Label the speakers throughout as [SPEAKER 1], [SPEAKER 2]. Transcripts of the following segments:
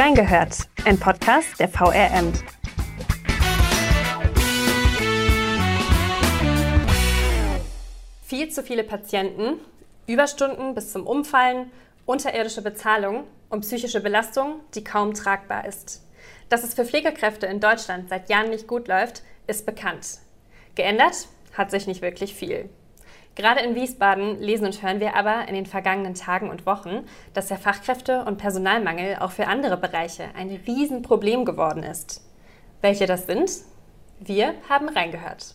[SPEAKER 1] Reingehört, ein Podcast der VRM. Viel zu viele Patienten, Überstunden bis zum Umfallen, unterirdische Bezahlung und psychische Belastung, die kaum tragbar ist. Dass es für Pflegekräfte in Deutschland seit Jahren nicht gut läuft, ist bekannt. Geändert hat sich nicht wirklich viel. Gerade in Wiesbaden lesen und hören wir aber in den vergangenen Tagen und Wochen, dass der Fachkräfte- und Personalmangel auch für andere Bereiche ein Riesenproblem geworden ist. Welche das sind? Wir haben reingehört.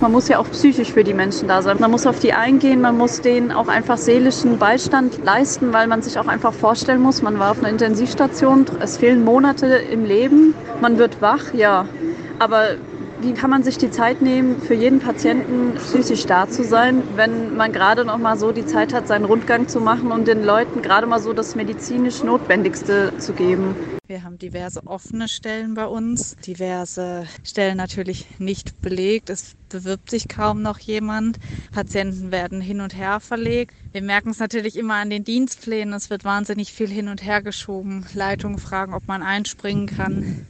[SPEAKER 2] Man muss ja auch psychisch für die Menschen da sein. Man muss auf die eingehen, man muss denen auch einfach seelischen Beistand leisten, weil man sich auch einfach vorstellen muss, man war auf einer Intensivstation, es fehlen Monate im Leben, man wird wach, ja. Aber wie kann man sich die Zeit nehmen, für jeden Patienten psychisch da zu sein, wenn man gerade noch mal so die Zeit hat, seinen Rundgang zu machen und den Leuten gerade mal so das medizinisch Notwendigste zu geben?
[SPEAKER 3] Wir haben diverse offene Stellen bei uns, diverse Stellen natürlich nicht belegt. Es bewirbt sich kaum noch jemand. Patienten werden hin und her verlegt. Wir merken es natürlich immer an den Dienstplänen. Es wird wahnsinnig viel hin und her geschoben. Leitungen fragen, ob man einspringen kann.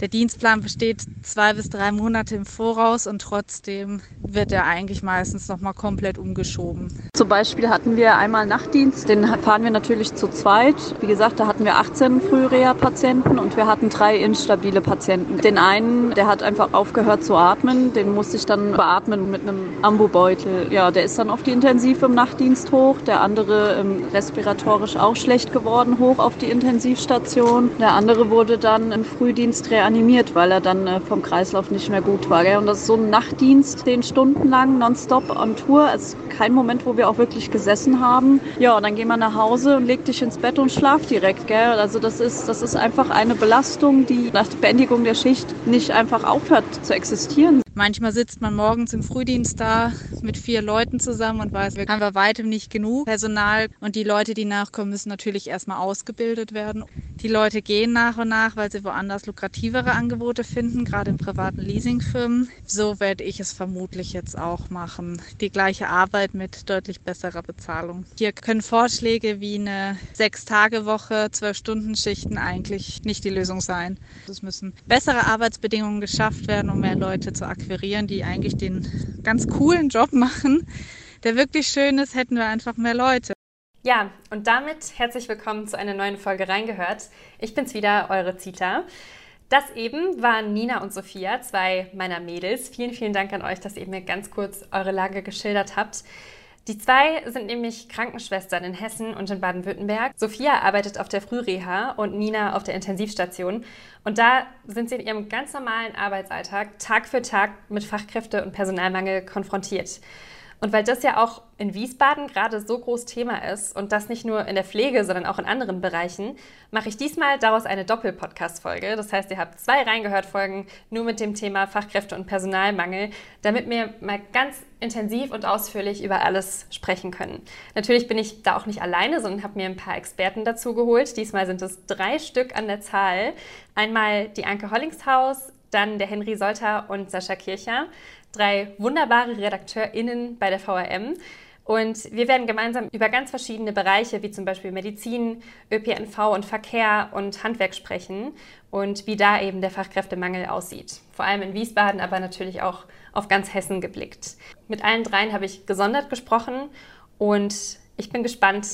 [SPEAKER 3] Der Dienstplan besteht zwei bis drei Monate im Voraus und trotzdem wird er eigentlich meistens nochmal komplett umgeschoben.
[SPEAKER 2] Zum Beispiel hatten wir einmal Nachtdienst, den fahren wir natürlich zu zweit. Wie gesagt, da hatten wir 18 Frühreha-Patienten und wir hatten drei instabile Patienten. Den einen, der hat einfach aufgehört zu atmen, den musste ich dann beatmen mit einem Ambubeutel. Ja, der ist dann auf die Intensiv im Nachtdienst hoch. Der andere ähm, respiratorisch auch schlecht geworden, hoch auf die Intensivstation. Der andere wurde dann im Frühdienst reanimiert weil er dann äh, vom Kreislauf nicht mehr gut war. Gell? Und das ist so ein Nachtdienst, zehn Stunden lang, nonstop on Tour. Es ist kein Moment, wo wir auch wirklich gesessen haben. Ja, und dann gehen wir nach Hause und leg dich ins Bett und schlaf direkt. Gell? Also das ist, das ist einfach eine Belastung, die nach Beendigung der Schicht nicht einfach aufhört zu existieren.
[SPEAKER 3] Manchmal sitzt man morgens im Frühdienst da mit vier Leuten zusammen und weiß, wir haben bei weitem nicht genug Personal. Und die Leute, die nachkommen, müssen natürlich erstmal ausgebildet werden. Die Leute gehen nach und nach, weil sie woanders lukrativere Angebote finden, gerade in privaten Leasingfirmen. So werde ich es vermutlich jetzt auch machen. Die gleiche Arbeit mit deutlich besserer Bezahlung. Hier können Vorschläge wie eine Sechs-Tage-Woche, Zwölf-Stunden-Schichten eigentlich nicht die Lösung sein. Es müssen bessere Arbeitsbedingungen geschafft werden, um mehr Leute zu akquirieren akquirieren, die eigentlich den ganz coolen Job machen, der wirklich schön ist, hätten wir einfach mehr Leute.
[SPEAKER 1] Ja, und damit herzlich willkommen zu einer neuen Folge Reingehört. Ich bin's wieder, eure Zita. Das eben waren Nina und Sophia, zwei meiner Mädels. Vielen, vielen Dank an euch, dass ihr mir ganz kurz eure Lage geschildert habt. Die zwei sind nämlich Krankenschwestern in Hessen und in Baden-Württemberg. Sophia arbeitet auf der Frühreha und Nina auf der Intensivstation. Und da sind sie in ihrem ganz normalen Arbeitsalltag Tag für Tag mit Fachkräfte- und Personalmangel konfrontiert. Und weil das ja auch in Wiesbaden gerade so groß Thema ist und das nicht nur in der Pflege, sondern auch in anderen Bereichen, mache ich diesmal daraus eine Doppel-Podcast-Folge. Das heißt, ihr habt zwei reingehört-Folgen nur mit dem Thema Fachkräfte- und Personalmangel, damit wir mal ganz intensiv und ausführlich über alles sprechen können. Natürlich bin ich da auch nicht alleine, sondern habe mir ein paar Experten dazu geholt. Diesmal sind es drei Stück an der Zahl. Einmal die Anke Hollingshaus, dann der Henry Solter und Sascha Kircher drei wunderbare RedakteurInnen bei der VRM. Und wir werden gemeinsam über ganz verschiedene Bereiche, wie zum Beispiel Medizin, ÖPNV und Verkehr und Handwerk sprechen und wie da eben der Fachkräftemangel aussieht. Vor allem in Wiesbaden, aber natürlich auch auf ganz Hessen geblickt. Mit allen dreien habe ich gesondert gesprochen und ich bin gespannt,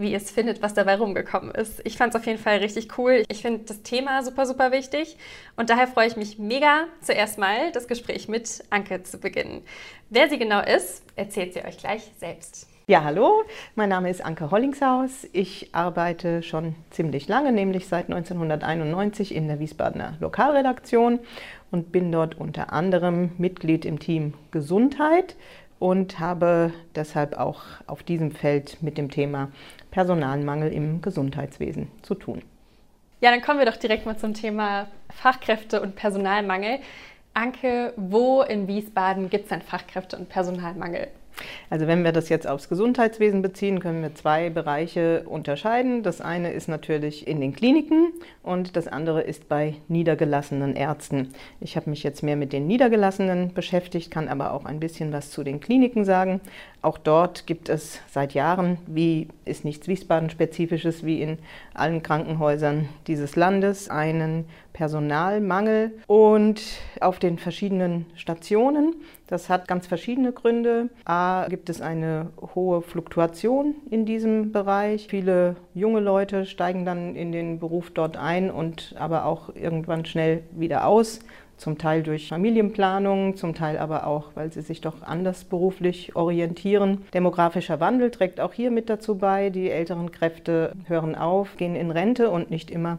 [SPEAKER 1] wie ihr es findet, was dabei rumgekommen ist. Ich fand es auf jeden Fall richtig cool. Ich finde das Thema super, super wichtig und daher freue ich mich mega, zuerst mal das Gespräch mit Anke zu beginnen. Wer sie genau ist, erzählt sie euch gleich selbst.
[SPEAKER 4] Ja, hallo, mein Name ist Anke Hollingshaus. Ich arbeite schon ziemlich lange, nämlich seit 1991 in der Wiesbadener Lokalredaktion und bin dort unter anderem Mitglied im Team Gesundheit und habe deshalb auch auf diesem Feld mit dem Thema Personalmangel im Gesundheitswesen zu tun.
[SPEAKER 1] Ja, dann kommen wir doch direkt mal zum Thema Fachkräfte und Personalmangel. Anke, wo in Wiesbaden gibt es denn Fachkräfte- und Personalmangel?
[SPEAKER 5] Also wenn wir das jetzt aufs Gesundheitswesen beziehen, können wir zwei Bereiche unterscheiden. Das eine ist natürlich in den Kliniken und das andere ist bei niedergelassenen Ärzten. Ich habe mich jetzt mehr mit den Niedergelassenen beschäftigt, kann aber auch ein bisschen was zu den Kliniken sagen. Auch dort gibt es seit Jahren, wie ist nichts Wiesbaden-spezifisches, wie in allen Krankenhäusern dieses Landes, einen Personalmangel und auf den verschiedenen Stationen. Das hat ganz verschiedene Gründe. A, gibt es eine hohe Fluktuation in diesem Bereich. Viele junge Leute steigen dann in den Beruf dort ein und aber auch irgendwann schnell wieder aus zum Teil durch Familienplanung, zum Teil aber auch, weil sie sich doch anders beruflich orientieren. Demografischer Wandel trägt auch hier mit dazu bei. Die älteren Kräfte hören auf, gehen in Rente und nicht immer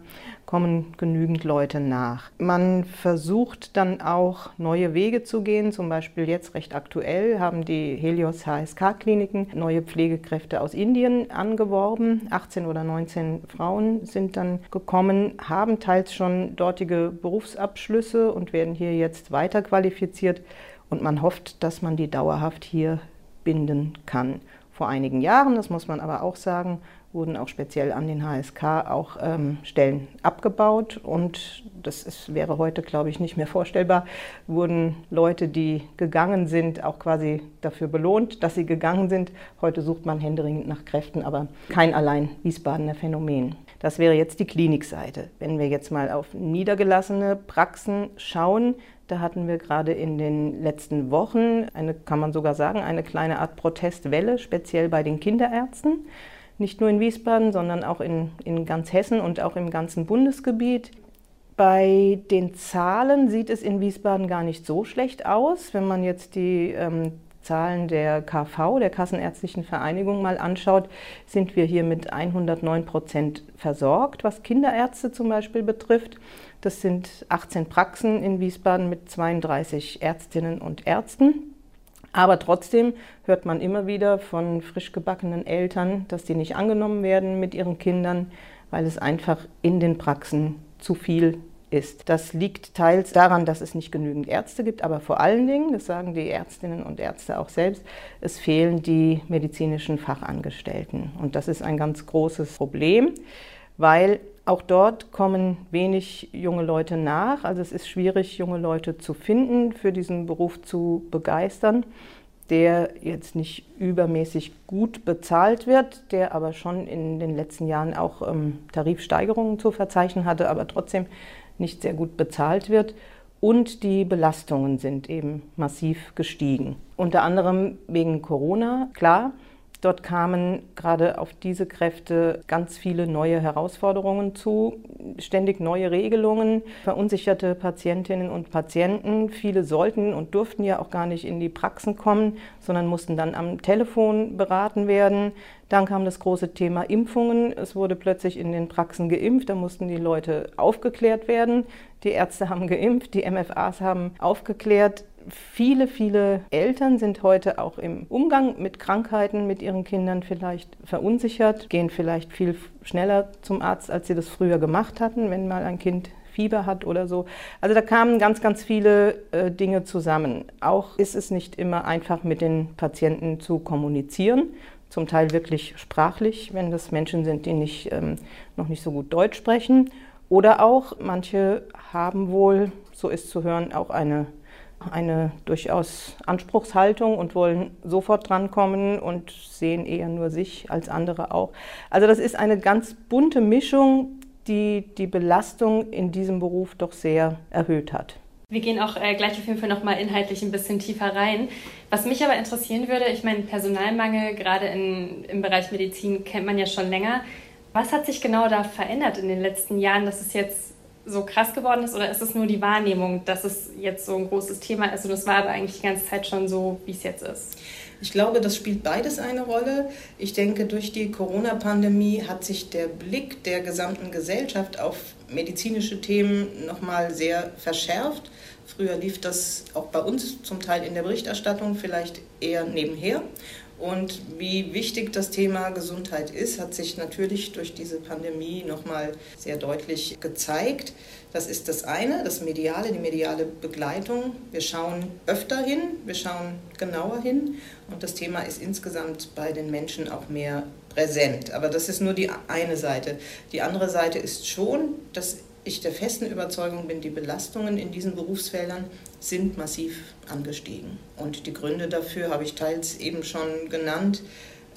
[SPEAKER 5] kommen genügend Leute nach. Man versucht dann auch neue Wege zu gehen. Zum Beispiel jetzt recht aktuell haben die Helios HSK-Kliniken neue Pflegekräfte aus Indien angeworben. 18 oder 19 Frauen sind dann gekommen, haben teils schon dortige Berufsabschlüsse und werden hier jetzt weiter qualifiziert. Und man hofft, dass man die dauerhaft hier binden kann. Vor einigen Jahren, das muss man aber auch sagen, wurden auch speziell an den HSK auch ähm, Stellen abgebaut und das ist, wäre heute, glaube ich, nicht mehr vorstellbar, wurden Leute, die gegangen sind, auch quasi dafür belohnt, dass sie gegangen sind. Heute sucht man händeringend nach Kräften, aber kein allein Wiesbadener Phänomen. Das wäre jetzt die Klinikseite. Wenn wir jetzt mal auf niedergelassene Praxen schauen, da hatten wir gerade in den letzten Wochen eine, kann man sogar sagen, eine kleine Art Protestwelle, speziell bei den Kinderärzten nicht nur in Wiesbaden, sondern auch in, in ganz Hessen und auch im ganzen Bundesgebiet. Bei den Zahlen sieht es in Wiesbaden gar nicht so schlecht aus. Wenn man jetzt die ähm, Zahlen der KV, der Kassenärztlichen Vereinigung, mal anschaut, sind wir hier mit 109 Prozent versorgt, was Kinderärzte zum Beispiel betrifft. Das sind 18 Praxen in Wiesbaden mit 32 Ärztinnen und Ärzten. Aber trotzdem hört man immer wieder von frisch gebackenen Eltern, dass die nicht angenommen werden mit ihren Kindern, weil es einfach in den Praxen zu viel ist. Das liegt teils daran, dass es nicht genügend Ärzte gibt, aber vor allen Dingen, das sagen die Ärztinnen und Ärzte auch selbst, es fehlen die medizinischen Fachangestellten. Und das ist ein ganz großes Problem, weil auch dort kommen wenig junge Leute nach. Also es ist schwierig, junge Leute zu finden, für diesen Beruf zu begeistern, der jetzt nicht übermäßig gut bezahlt wird, der aber schon in den letzten Jahren auch ähm, Tarifsteigerungen zu verzeichnen hatte, aber trotzdem nicht sehr gut bezahlt wird. Und die Belastungen sind eben massiv gestiegen. Unter anderem wegen Corona, klar. Dort kamen gerade auf diese Kräfte ganz viele neue Herausforderungen zu, ständig neue Regelungen, verunsicherte Patientinnen und Patienten. Viele sollten und durften ja auch gar nicht in die Praxen kommen, sondern mussten dann am Telefon beraten werden. Dann kam das große Thema Impfungen. Es wurde plötzlich in den Praxen geimpft, da mussten die Leute aufgeklärt werden. Die Ärzte haben geimpft, die MFAs haben aufgeklärt. Viele, viele Eltern sind heute auch im Umgang mit Krankheiten mit ihren Kindern vielleicht verunsichert, gehen vielleicht viel schneller zum Arzt, als sie das früher gemacht hatten, wenn mal ein Kind Fieber hat oder so. Also da kamen ganz, ganz viele äh, Dinge zusammen. Auch ist es nicht immer einfach mit den Patienten zu kommunizieren, zum Teil wirklich sprachlich, wenn das Menschen sind, die nicht, ähm, noch nicht so gut Deutsch sprechen. Oder auch manche haben wohl, so ist zu hören, auch eine eine durchaus Anspruchshaltung und wollen sofort drankommen und sehen eher nur sich als andere auch. Also das ist eine ganz bunte Mischung, die die Belastung in diesem Beruf doch sehr erhöht hat.
[SPEAKER 1] Wir gehen auch äh, gleich auf jeden Fall nochmal inhaltlich ein bisschen tiefer rein. Was mich aber interessieren würde, ich meine, Personalmangel gerade in, im Bereich Medizin kennt man ja schon länger. Was hat sich genau da verändert in den letzten Jahren, dass es jetzt so krass geworden ist oder ist es nur die Wahrnehmung, dass es jetzt so ein großes Thema ist und es war aber eigentlich die ganze Zeit schon so, wie es jetzt ist?
[SPEAKER 6] Ich glaube, das spielt beides eine Rolle. Ich denke, durch die Corona-Pandemie hat sich der Blick der gesamten Gesellschaft auf medizinische Themen nochmal sehr verschärft. Früher lief das auch bei uns zum Teil in der Berichterstattung vielleicht eher nebenher.
[SPEAKER 5] Und wie wichtig das Thema Gesundheit ist, hat sich natürlich durch diese Pandemie nochmal sehr deutlich gezeigt. Das ist das eine, das Mediale, die mediale Begleitung. Wir schauen öfter hin, wir schauen genauer hin und das Thema ist insgesamt bei den Menschen auch mehr präsent. Aber das ist nur die eine Seite. Die andere Seite ist schon, dass ich der festen Überzeugung bin, die Belastungen in diesen Berufsfeldern sind massiv angestiegen. Und die Gründe dafür habe ich teils eben schon genannt,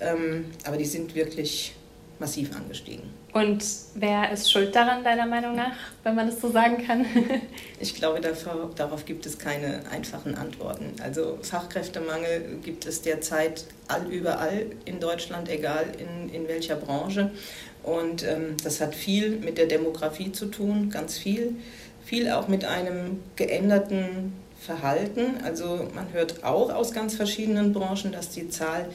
[SPEAKER 5] ähm, aber die sind wirklich massiv angestiegen.
[SPEAKER 1] Und wer ist schuld daran, deiner Meinung nach, wenn man das so sagen kann?
[SPEAKER 5] ich glaube, darauf gibt es keine einfachen Antworten. Also Fachkräftemangel gibt es derzeit all überall in Deutschland, egal in, in welcher Branche. Und ähm, das hat viel mit der Demografie zu tun, ganz viel. Viel auch mit einem geänderten Verhalten. Also man hört auch aus ganz verschiedenen Branchen, dass die Zahl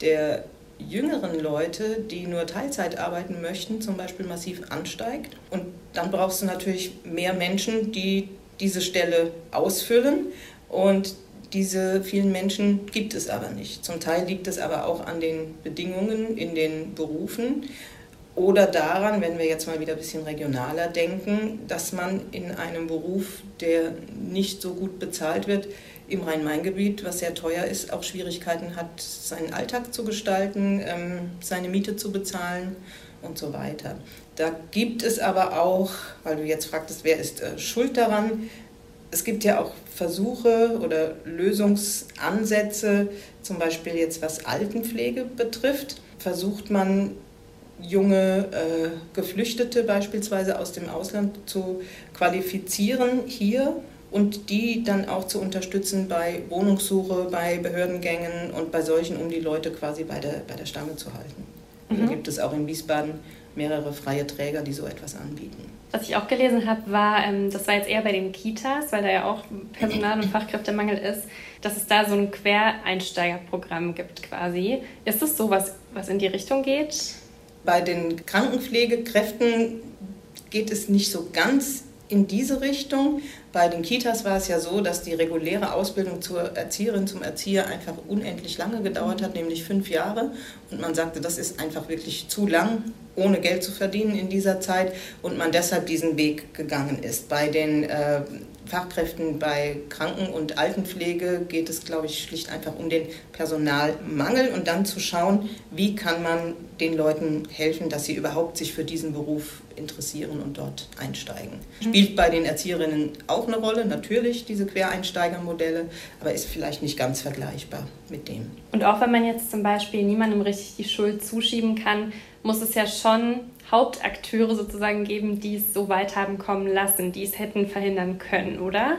[SPEAKER 5] der jüngeren Leute, die nur Teilzeit arbeiten möchten, zum Beispiel massiv ansteigt. Und dann brauchst du natürlich mehr Menschen, die diese Stelle ausfüllen. Und diese vielen Menschen gibt es aber nicht. Zum Teil liegt es aber auch an den Bedingungen in den Berufen oder daran, wenn wir jetzt mal wieder ein bisschen regionaler denken, dass man in einem Beruf, der nicht so gut bezahlt wird, im Rhein-Main-Gebiet, was sehr teuer ist, auch Schwierigkeiten hat, seinen Alltag zu gestalten, ähm, seine Miete zu bezahlen und so weiter. Da gibt es aber auch, weil du jetzt fragtest, wer ist äh, schuld daran, es gibt ja auch Versuche oder Lösungsansätze, zum Beispiel jetzt was Altenpflege betrifft, versucht man junge äh, Geflüchtete beispielsweise aus dem Ausland zu qualifizieren hier und die dann auch zu unterstützen bei Wohnungssuche, bei Behördengängen und bei solchen, um die Leute quasi bei der, bei der Stange zu halten. Mhm. Da gibt es auch in Wiesbaden mehrere freie Träger, die so etwas anbieten.
[SPEAKER 1] Was ich auch gelesen habe, war, ähm, das war jetzt eher bei den Kitas, weil da ja auch Personal- und Fachkräftemangel ist, dass es da so ein Quereinsteigerprogramm gibt quasi. Ist das so was, was in die Richtung geht?
[SPEAKER 5] Bei den Krankenpflegekräften geht es nicht so ganz in diese Richtung. Bei den Kitas war es ja so, dass die reguläre Ausbildung zur Erzieherin, zum Erzieher einfach unendlich lange gedauert hat, nämlich fünf Jahre. Und man sagte, das ist einfach wirklich zu lang, ohne Geld zu verdienen in dieser Zeit und man deshalb diesen Weg gegangen ist. Bei den äh, Fachkräften bei Kranken- und Altenpflege geht es, glaube ich, schlicht einfach um den Personalmangel und dann zu schauen, wie kann man den Leuten helfen, dass sie überhaupt sich für diesen Beruf interessieren und dort einsteigen. Mhm. Spielt bei den Erzieherinnen auch eine Rolle, natürlich diese Quereinsteigermodelle, aber ist vielleicht nicht ganz vergleichbar mit dem.
[SPEAKER 1] Und auch wenn man jetzt zum Beispiel niemandem richtig die Schuld zuschieben kann, muss es ja schon Hauptakteure sozusagen geben, die es so weit haben kommen lassen, die es hätten verhindern können, oder?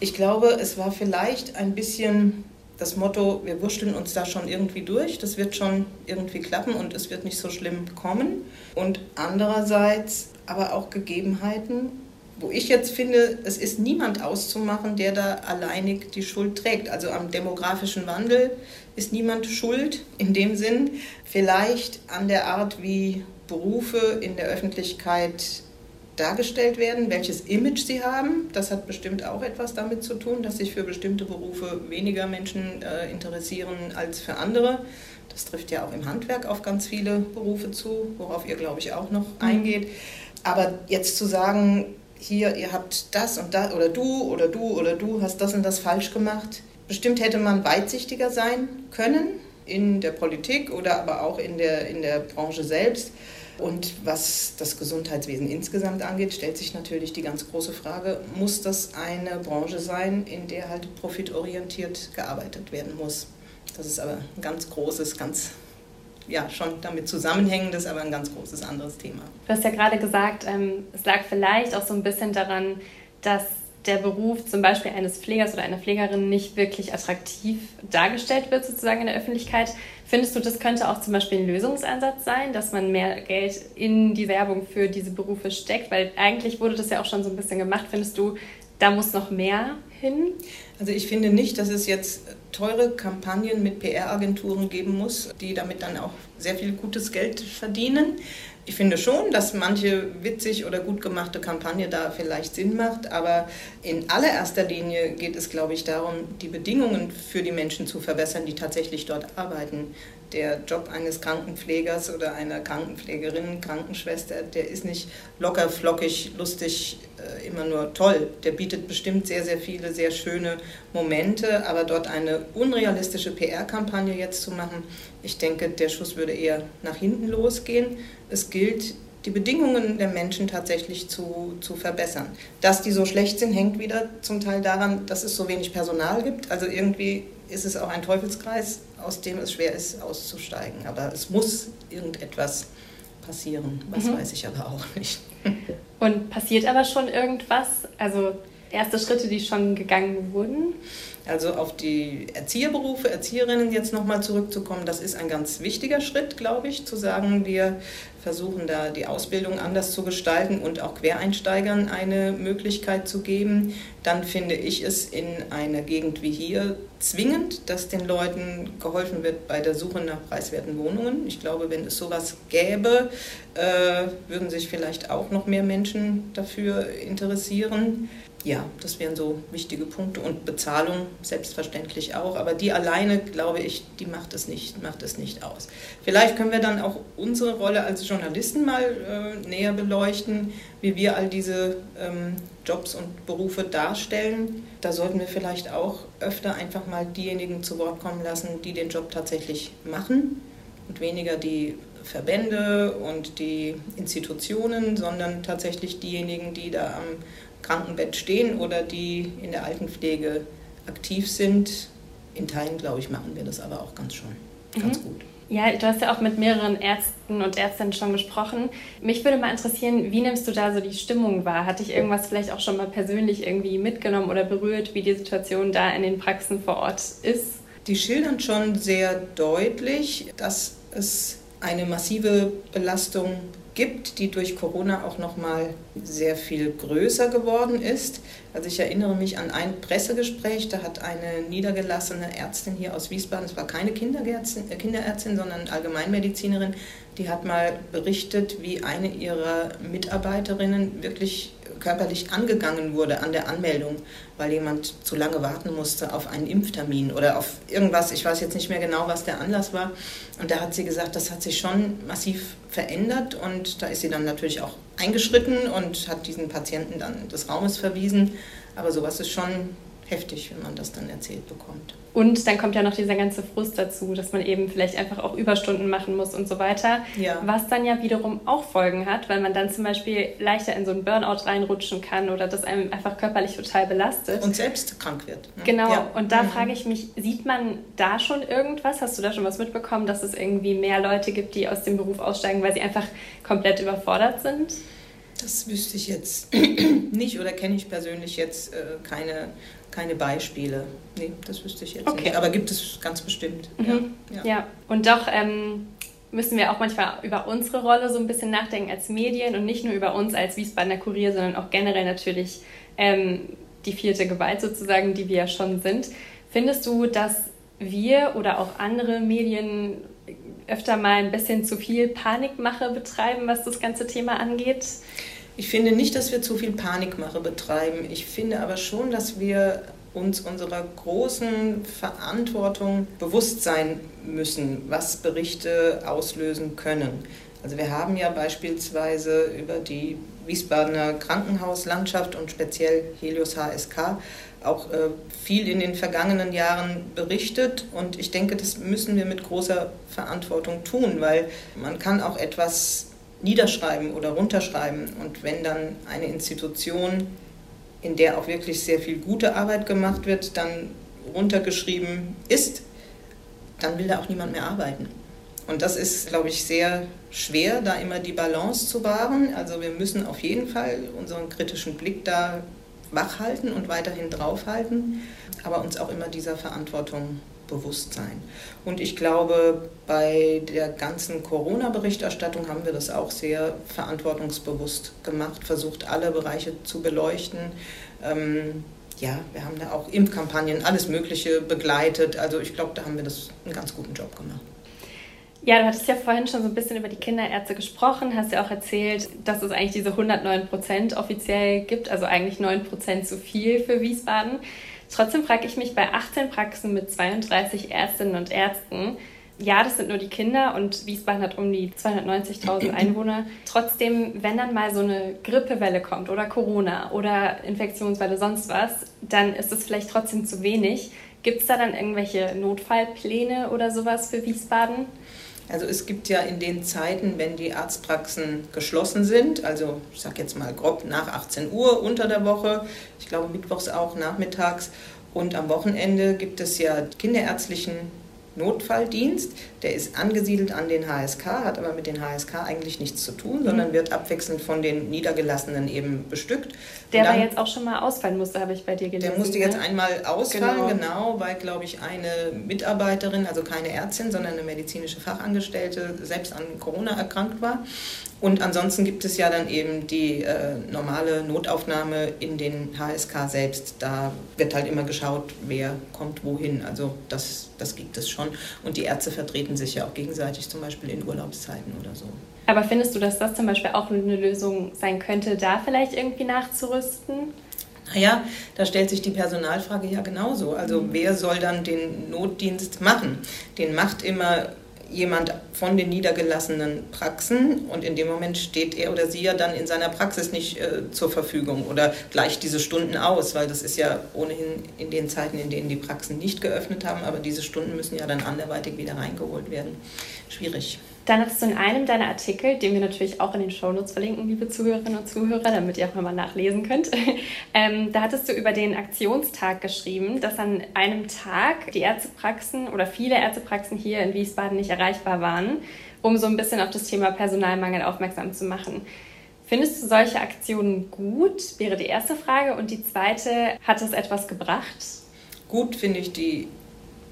[SPEAKER 5] Ich glaube, es war vielleicht ein bisschen das Motto, wir wurschteln uns da schon irgendwie durch, das wird schon irgendwie klappen und es wird nicht so schlimm kommen. Und andererseits aber auch Gegebenheiten, wo ich jetzt finde, es ist niemand auszumachen, der da alleinig die Schuld trägt. Also am demografischen Wandel ist niemand schuld in dem Sinn. Vielleicht an der Art, wie Berufe in der Öffentlichkeit dargestellt werden, welches Image sie haben. Das hat bestimmt auch etwas damit zu tun, dass sich für bestimmte Berufe weniger Menschen äh, interessieren als für andere. Das trifft ja auch im Handwerk auf ganz viele Berufe zu, worauf ihr, glaube ich, auch noch mhm. eingeht. Aber jetzt zu sagen, hier, ihr habt das und das, oder du oder du oder du hast das und das falsch gemacht. Bestimmt hätte man weitsichtiger sein können in der Politik oder aber auch in der, in der Branche selbst. Und was das Gesundheitswesen insgesamt angeht, stellt sich natürlich die ganz große Frage, muss das eine Branche sein, in der halt profitorientiert gearbeitet werden muss? Das ist aber ein ganz großes, ganz ja, schon damit zusammenhängendes, aber ein ganz großes anderes Thema.
[SPEAKER 1] Du hast ja gerade gesagt, ähm, es lag vielleicht auch so ein bisschen daran, dass der Beruf zum Beispiel eines Pflegers oder einer Pflegerin nicht wirklich attraktiv dargestellt wird, sozusagen in der Öffentlichkeit. Findest du, das könnte auch zum Beispiel ein Lösungsansatz sein, dass man mehr Geld in die Werbung für diese Berufe steckt? Weil eigentlich wurde das ja auch schon so ein bisschen gemacht. Findest du, da muss noch mehr hin?
[SPEAKER 5] Also ich finde nicht, dass es jetzt teure Kampagnen mit PR-Agenturen geben muss, die damit dann auch sehr viel gutes Geld verdienen. Ich finde schon, dass manche witzig oder gut gemachte Kampagne da vielleicht Sinn macht, aber in allererster Linie geht es, glaube ich, darum, die Bedingungen für die Menschen zu verbessern, die tatsächlich dort arbeiten der Job eines Krankenpflegers oder einer Krankenpflegerin, Krankenschwester, der ist nicht locker, flockig, lustig, äh, immer nur toll. Der bietet bestimmt sehr, sehr viele sehr schöne Momente, aber dort eine unrealistische PR-Kampagne jetzt zu machen, ich denke, der Schuss würde eher nach hinten losgehen. Es gilt, die Bedingungen der Menschen tatsächlich zu, zu verbessern. Dass die so schlecht sind, hängt wieder zum Teil daran, dass es so wenig Personal gibt. Also irgendwie ist es auch ein Teufelskreis, aus dem es schwer ist, auszusteigen. Aber es muss irgendetwas passieren. Was mhm. weiß ich aber auch nicht.
[SPEAKER 1] Und passiert aber schon irgendwas? Also erste Schritte, die schon gegangen wurden?
[SPEAKER 5] Also auf die Erzieherberufe, Erzieherinnen jetzt nochmal zurückzukommen, das ist ein ganz wichtiger Schritt, glaube ich, zu sagen, wir versuchen da die Ausbildung anders zu gestalten und auch Quereinsteigern eine Möglichkeit zu geben. Dann finde ich es in einer Gegend wie hier zwingend, dass den Leuten geholfen wird bei der Suche nach preiswerten Wohnungen. Ich glaube, wenn es sowas gäbe, äh, würden sich vielleicht auch noch mehr Menschen dafür interessieren ja, das wären so wichtige Punkte und Bezahlung selbstverständlich auch, aber die alleine, glaube ich, die macht es nicht, macht es nicht aus. Vielleicht können wir dann auch unsere Rolle als Journalisten mal äh, näher beleuchten, wie wir all diese ähm, Jobs und Berufe darstellen. Da sollten wir vielleicht auch öfter einfach mal diejenigen zu Wort kommen lassen, die den Job tatsächlich machen und weniger die Verbände und die Institutionen, sondern tatsächlich diejenigen, die da am Krankenbett stehen oder die in der Altenpflege aktiv sind. In Teilen, glaube ich, machen wir das aber auch ganz schon, ganz mhm. gut.
[SPEAKER 1] Ja, du hast ja auch mit mehreren Ärzten und Ärztinnen schon gesprochen. Mich würde mal interessieren, wie nimmst du da so die Stimmung wahr? Hat dich irgendwas vielleicht auch schon mal persönlich irgendwie mitgenommen oder berührt, wie die Situation da in den Praxen vor Ort ist?
[SPEAKER 5] Die schildern schon sehr deutlich, dass es eine massive Belastung gibt, die durch Corona auch noch mal sehr viel größer geworden ist. Also ich erinnere mich an ein Pressegespräch, da hat eine niedergelassene Ärztin hier aus Wiesbaden, es war keine Kinderärztin, äh, Kinderärztin, sondern Allgemeinmedizinerin, die hat mal berichtet, wie eine ihrer Mitarbeiterinnen wirklich körperlich angegangen wurde an der Anmeldung, weil jemand zu lange warten musste auf einen Impftermin oder auf irgendwas. Ich weiß jetzt nicht mehr genau, was der Anlass war. Und da hat sie gesagt, das hat sich schon massiv verändert und da ist sie dann natürlich auch eingeschritten und hat diesen Patienten dann des Raumes verwiesen. Aber sowas ist schon heftig, wenn man das dann erzählt bekommt.
[SPEAKER 1] Und dann kommt ja noch dieser ganze Frust dazu, dass man eben vielleicht einfach auch Überstunden machen muss und so weiter. Ja. Was dann ja wiederum auch Folgen hat, weil man dann zum Beispiel leichter in so einen Burnout reinrutschen kann oder das einem einfach körperlich total belastet.
[SPEAKER 5] Und selbst krank wird.
[SPEAKER 1] Ne? Genau. Ja. Und da mhm. frage ich mich, sieht man da schon irgendwas? Hast du da schon was mitbekommen, dass es irgendwie mehr Leute gibt, die aus dem Beruf aussteigen, weil sie einfach komplett überfordert sind?
[SPEAKER 5] Das wüsste ich jetzt nicht oder kenne ich persönlich jetzt äh, keine keine Beispiele. Nee, das wüsste ich jetzt okay. nicht. Aber gibt es ganz bestimmt.
[SPEAKER 1] Mhm. Ja, ja. ja, und doch ähm, müssen wir auch manchmal über unsere Rolle so ein bisschen nachdenken als Medien und nicht nur über uns als Wiesbadener Kurier, sondern auch generell natürlich ähm, die vierte Gewalt sozusagen, die wir ja schon sind. Findest du, dass wir oder auch andere Medien öfter mal ein bisschen zu viel Panikmache betreiben, was das ganze Thema angeht?
[SPEAKER 5] Ich finde nicht, dass wir zu viel Panikmache betreiben. Ich finde aber schon, dass wir uns unserer großen Verantwortung bewusst sein müssen, was Berichte auslösen können. Also wir haben ja beispielsweise über die Wiesbadener Krankenhauslandschaft und speziell Helios HSK auch äh, viel in den vergangenen Jahren berichtet und ich denke, das müssen wir mit großer Verantwortung tun, weil man kann auch etwas niederschreiben oder runterschreiben. Und wenn dann eine Institution, in der auch wirklich sehr viel gute Arbeit gemacht wird, dann runtergeschrieben ist, dann will da auch niemand mehr arbeiten. Und das ist, glaube ich, sehr schwer, da immer die Balance zu wahren. Also wir müssen auf jeden Fall unseren kritischen Blick da wachhalten und weiterhin draufhalten, aber uns auch immer dieser Verantwortung Bewusstsein. Und ich glaube, bei der ganzen Corona-Berichterstattung haben wir das auch sehr verantwortungsbewusst gemacht, versucht alle Bereiche zu beleuchten. Ähm, ja, wir haben da auch Impfkampagnen, alles Mögliche begleitet. Also ich glaube, da haben wir das einen ganz guten Job gemacht.
[SPEAKER 1] Ja, du hattest ja vorhin schon so ein bisschen über die Kinderärzte gesprochen, hast ja auch erzählt, dass es eigentlich diese 109 Prozent offiziell gibt, also eigentlich 9 Prozent zu viel für Wiesbaden. Trotzdem frage ich mich bei 18 Praxen mit 32 Ärztinnen und Ärzten, ja, das sind nur die Kinder und Wiesbaden hat um die 290.000 Einwohner. Trotzdem, wenn dann mal so eine Grippewelle kommt oder Corona oder Infektionswelle, sonst was, dann ist es vielleicht trotzdem zu wenig. Gibt es da dann irgendwelche Notfallpläne oder sowas für Wiesbaden?
[SPEAKER 5] Also es gibt ja in den Zeiten, wenn die Arztpraxen geschlossen sind, also ich sage jetzt mal grob nach 18 Uhr unter der Woche, ich glaube mittwochs auch nachmittags und am Wochenende gibt es ja kinderärztlichen Notfalldienst. Der ist angesiedelt an den HSK, hat aber mit den HSK eigentlich nichts zu tun, mhm. sondern wird abwechselnd von den Niedergelassenen eben bestückt.
[SPEAKER 1] Der dann, aber jetzt auch schon mal ausfallen musste, habe ich bei dir gelesen.
[SPEAKER 5] Der musste jetzt ne? einmal ausfallen, genau, genau weil, glaube ich, eine Mitarbeiterin, also keine Ärztin, sondern eine medizinische Fachangestellte, selbst an Corona erkrankt war. Und ansonsten gibt es ja dann eben die äh, normale Notaufnahme in den HSK selbst. Da wird halt immer geschaut, wer kommt wohin. Also das, das gibt es schon. Und die Ärzte vertreten sich ja auch gegenseitig, zum Beispiel in Urlaubszeiten oder so.
[SPEAKER 1] Aber findest du, dass das zum Beispiel auch eine Lösung sein könnte, da vielleicht irgendwie nachzurüsten?
[SPEAKER 5] Naja, da stellt sich die Personalfrage ja genauso. Also mhm. wer soll dann den Notdienst machen? Den macht immer jemand von den niedergelassenen Praxen und in dem Moment steht er oder sie ja dann in seiner Praxis nicht äh, zur Verfügung oder gleicht diese Stunden aus, weil das ist ja ohnehin in den Zeiten, in denen die Praxen nicht geöffnet haben, aber diese Stunden müssen ja dann anderweitig wieder reingeholt werden. Schwierig.
[SPEAKER 1] Dann hattest du in einem deiner Artikel, den wir natürlich auch in den Shownotes verlinken, liebe Zuhörerinnen und Zuhörer, damit ihr auch nochmal nachlesen könnt, ähm, da hattest du über den Aktionstag geschrieben, dass an einem Tag die Ärztepraxen oder viele Ärztepraxen hier in Wiesbaden nicht erreichbar waren, um so ein bisschen auf das Thema Personalmangel aufmerksam zu machen. Findest du solche Aktionen gut? Wäre die erste Frage. Und die zweite, hat es etwas gebracht?
[SPEAKER 5] Gut finde ich die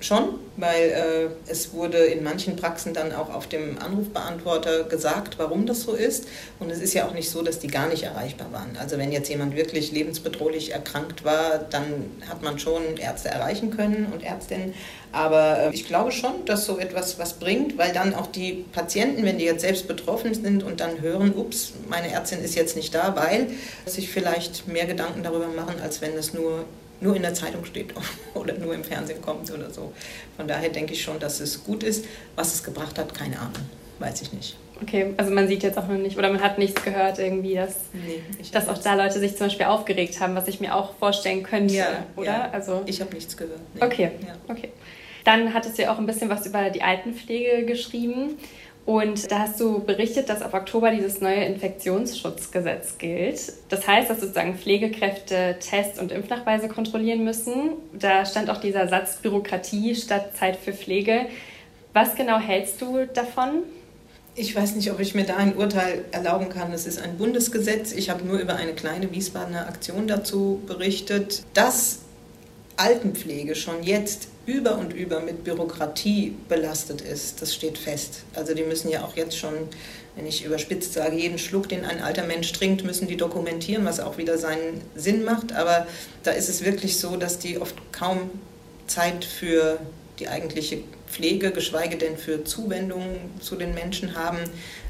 [SPEAKER 5] Schon, weil äh, es wurde in manchen Praxen dann auch auf dem Anrufbeantworter gesagt, warum das so ist. Und es ist ja auch nicht so, dass die gar nicht erreichbar waren. Also wenn jetzt jemand wirklich lebensbedrohlich erkrankt war, dann hat man schon Ärzte erreichen können und Ärztinnen. Aber äh, ich glaube schon, dass so etwas was bringt, weil dann auch die Patienten, wenn die jetzt selbst betroffen sind und dann hören, ups, meine Ärztin ist jetzt nicht da, weil sich vielleicht mehr Gedanken darüber machen, als wenn das nur nur in der Zeitung steht oder nur im Fernsehen kommt oder so. Von daher denke ich schon, dass es gut ist. Was es gebracht hat, keine Ahnung, weiß ich nicht.
[SPEAKER 1] Okay, also man sieht jetzt auch noch nicht oder man hat nichts gehört irgendwie, dass, nee, dass auch da Leute sich zum Beispiel aufgeregt haben, was ich mir auch vorstellen könnte, ja, oder? Ja.
[SPEAKER 5] Also, ich habe nichts gehört.
[SPEAKER 1] Nee. Okay, ja. okay. Dann hattest du ja auch ein bisschen was über die Altenpflege geschrieben. Und da hast du berichtet, dass ab Oktober dieses neue Infektionsschutzgesetz gilt. Das heißt, dass sozusagen Pflegekräfte Test- und Impfnachweise kontrollieren müssen. Da stand auch dieser Satz Bürokratie statt Zeit für Pflege. Was genau hältst du davon?
[SPEAKER 5] Ich weiß nicht, ob ich mir da ein Urteil erlauben kann. Es ist ein Bundesgesetz. Ich habe nur über eine kleine Wiesbadener Aktion dazu berichtet. Dass Altenpflege schon jetzt über und über mit Bürokratie belastet ist, das steht fest. Also die müssen ja auch jetzt schon, wenn ich überspitzt sage, jeden Schluck, den ein alter Mensch trinkt, müssen die dokumentieren, was auch wieder seinen Sinn macht. Aber da ist es wirklich so, dass die oft kaum Zeit für die eigentliche Pflege, geschweige denn für Zuwendungen zu den Menschen haben.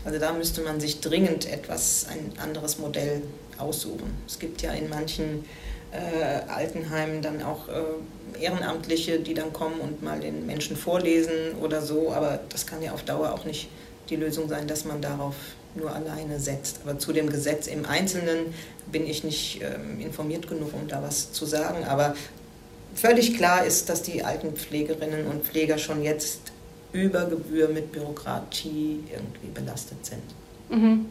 [SPEAKER 5] Also da müsste man sich dringend etwas, ein anderes Modell aussuchen. Es gibt ja in manchen äh, Altenheimen dann auch äh, Ehrenamtliche, die dann kommen und mal den Menschen vorlesen oder so. Aber das kann ja auf Dauer auch nicht die Lösung sein, dass man darauf nur alleine setzt. Aber zu dem Gesetz im Einzelnen bin ich nicht ähm, informiert genug, um da was zu sagen. Aber völlig klar ist, dass die Altenpflegerinnen und Pfleger schon jetzt über Gebühr mit Bürokratie irgendwie belastet sind.
[SPEAKER 1] Mhm.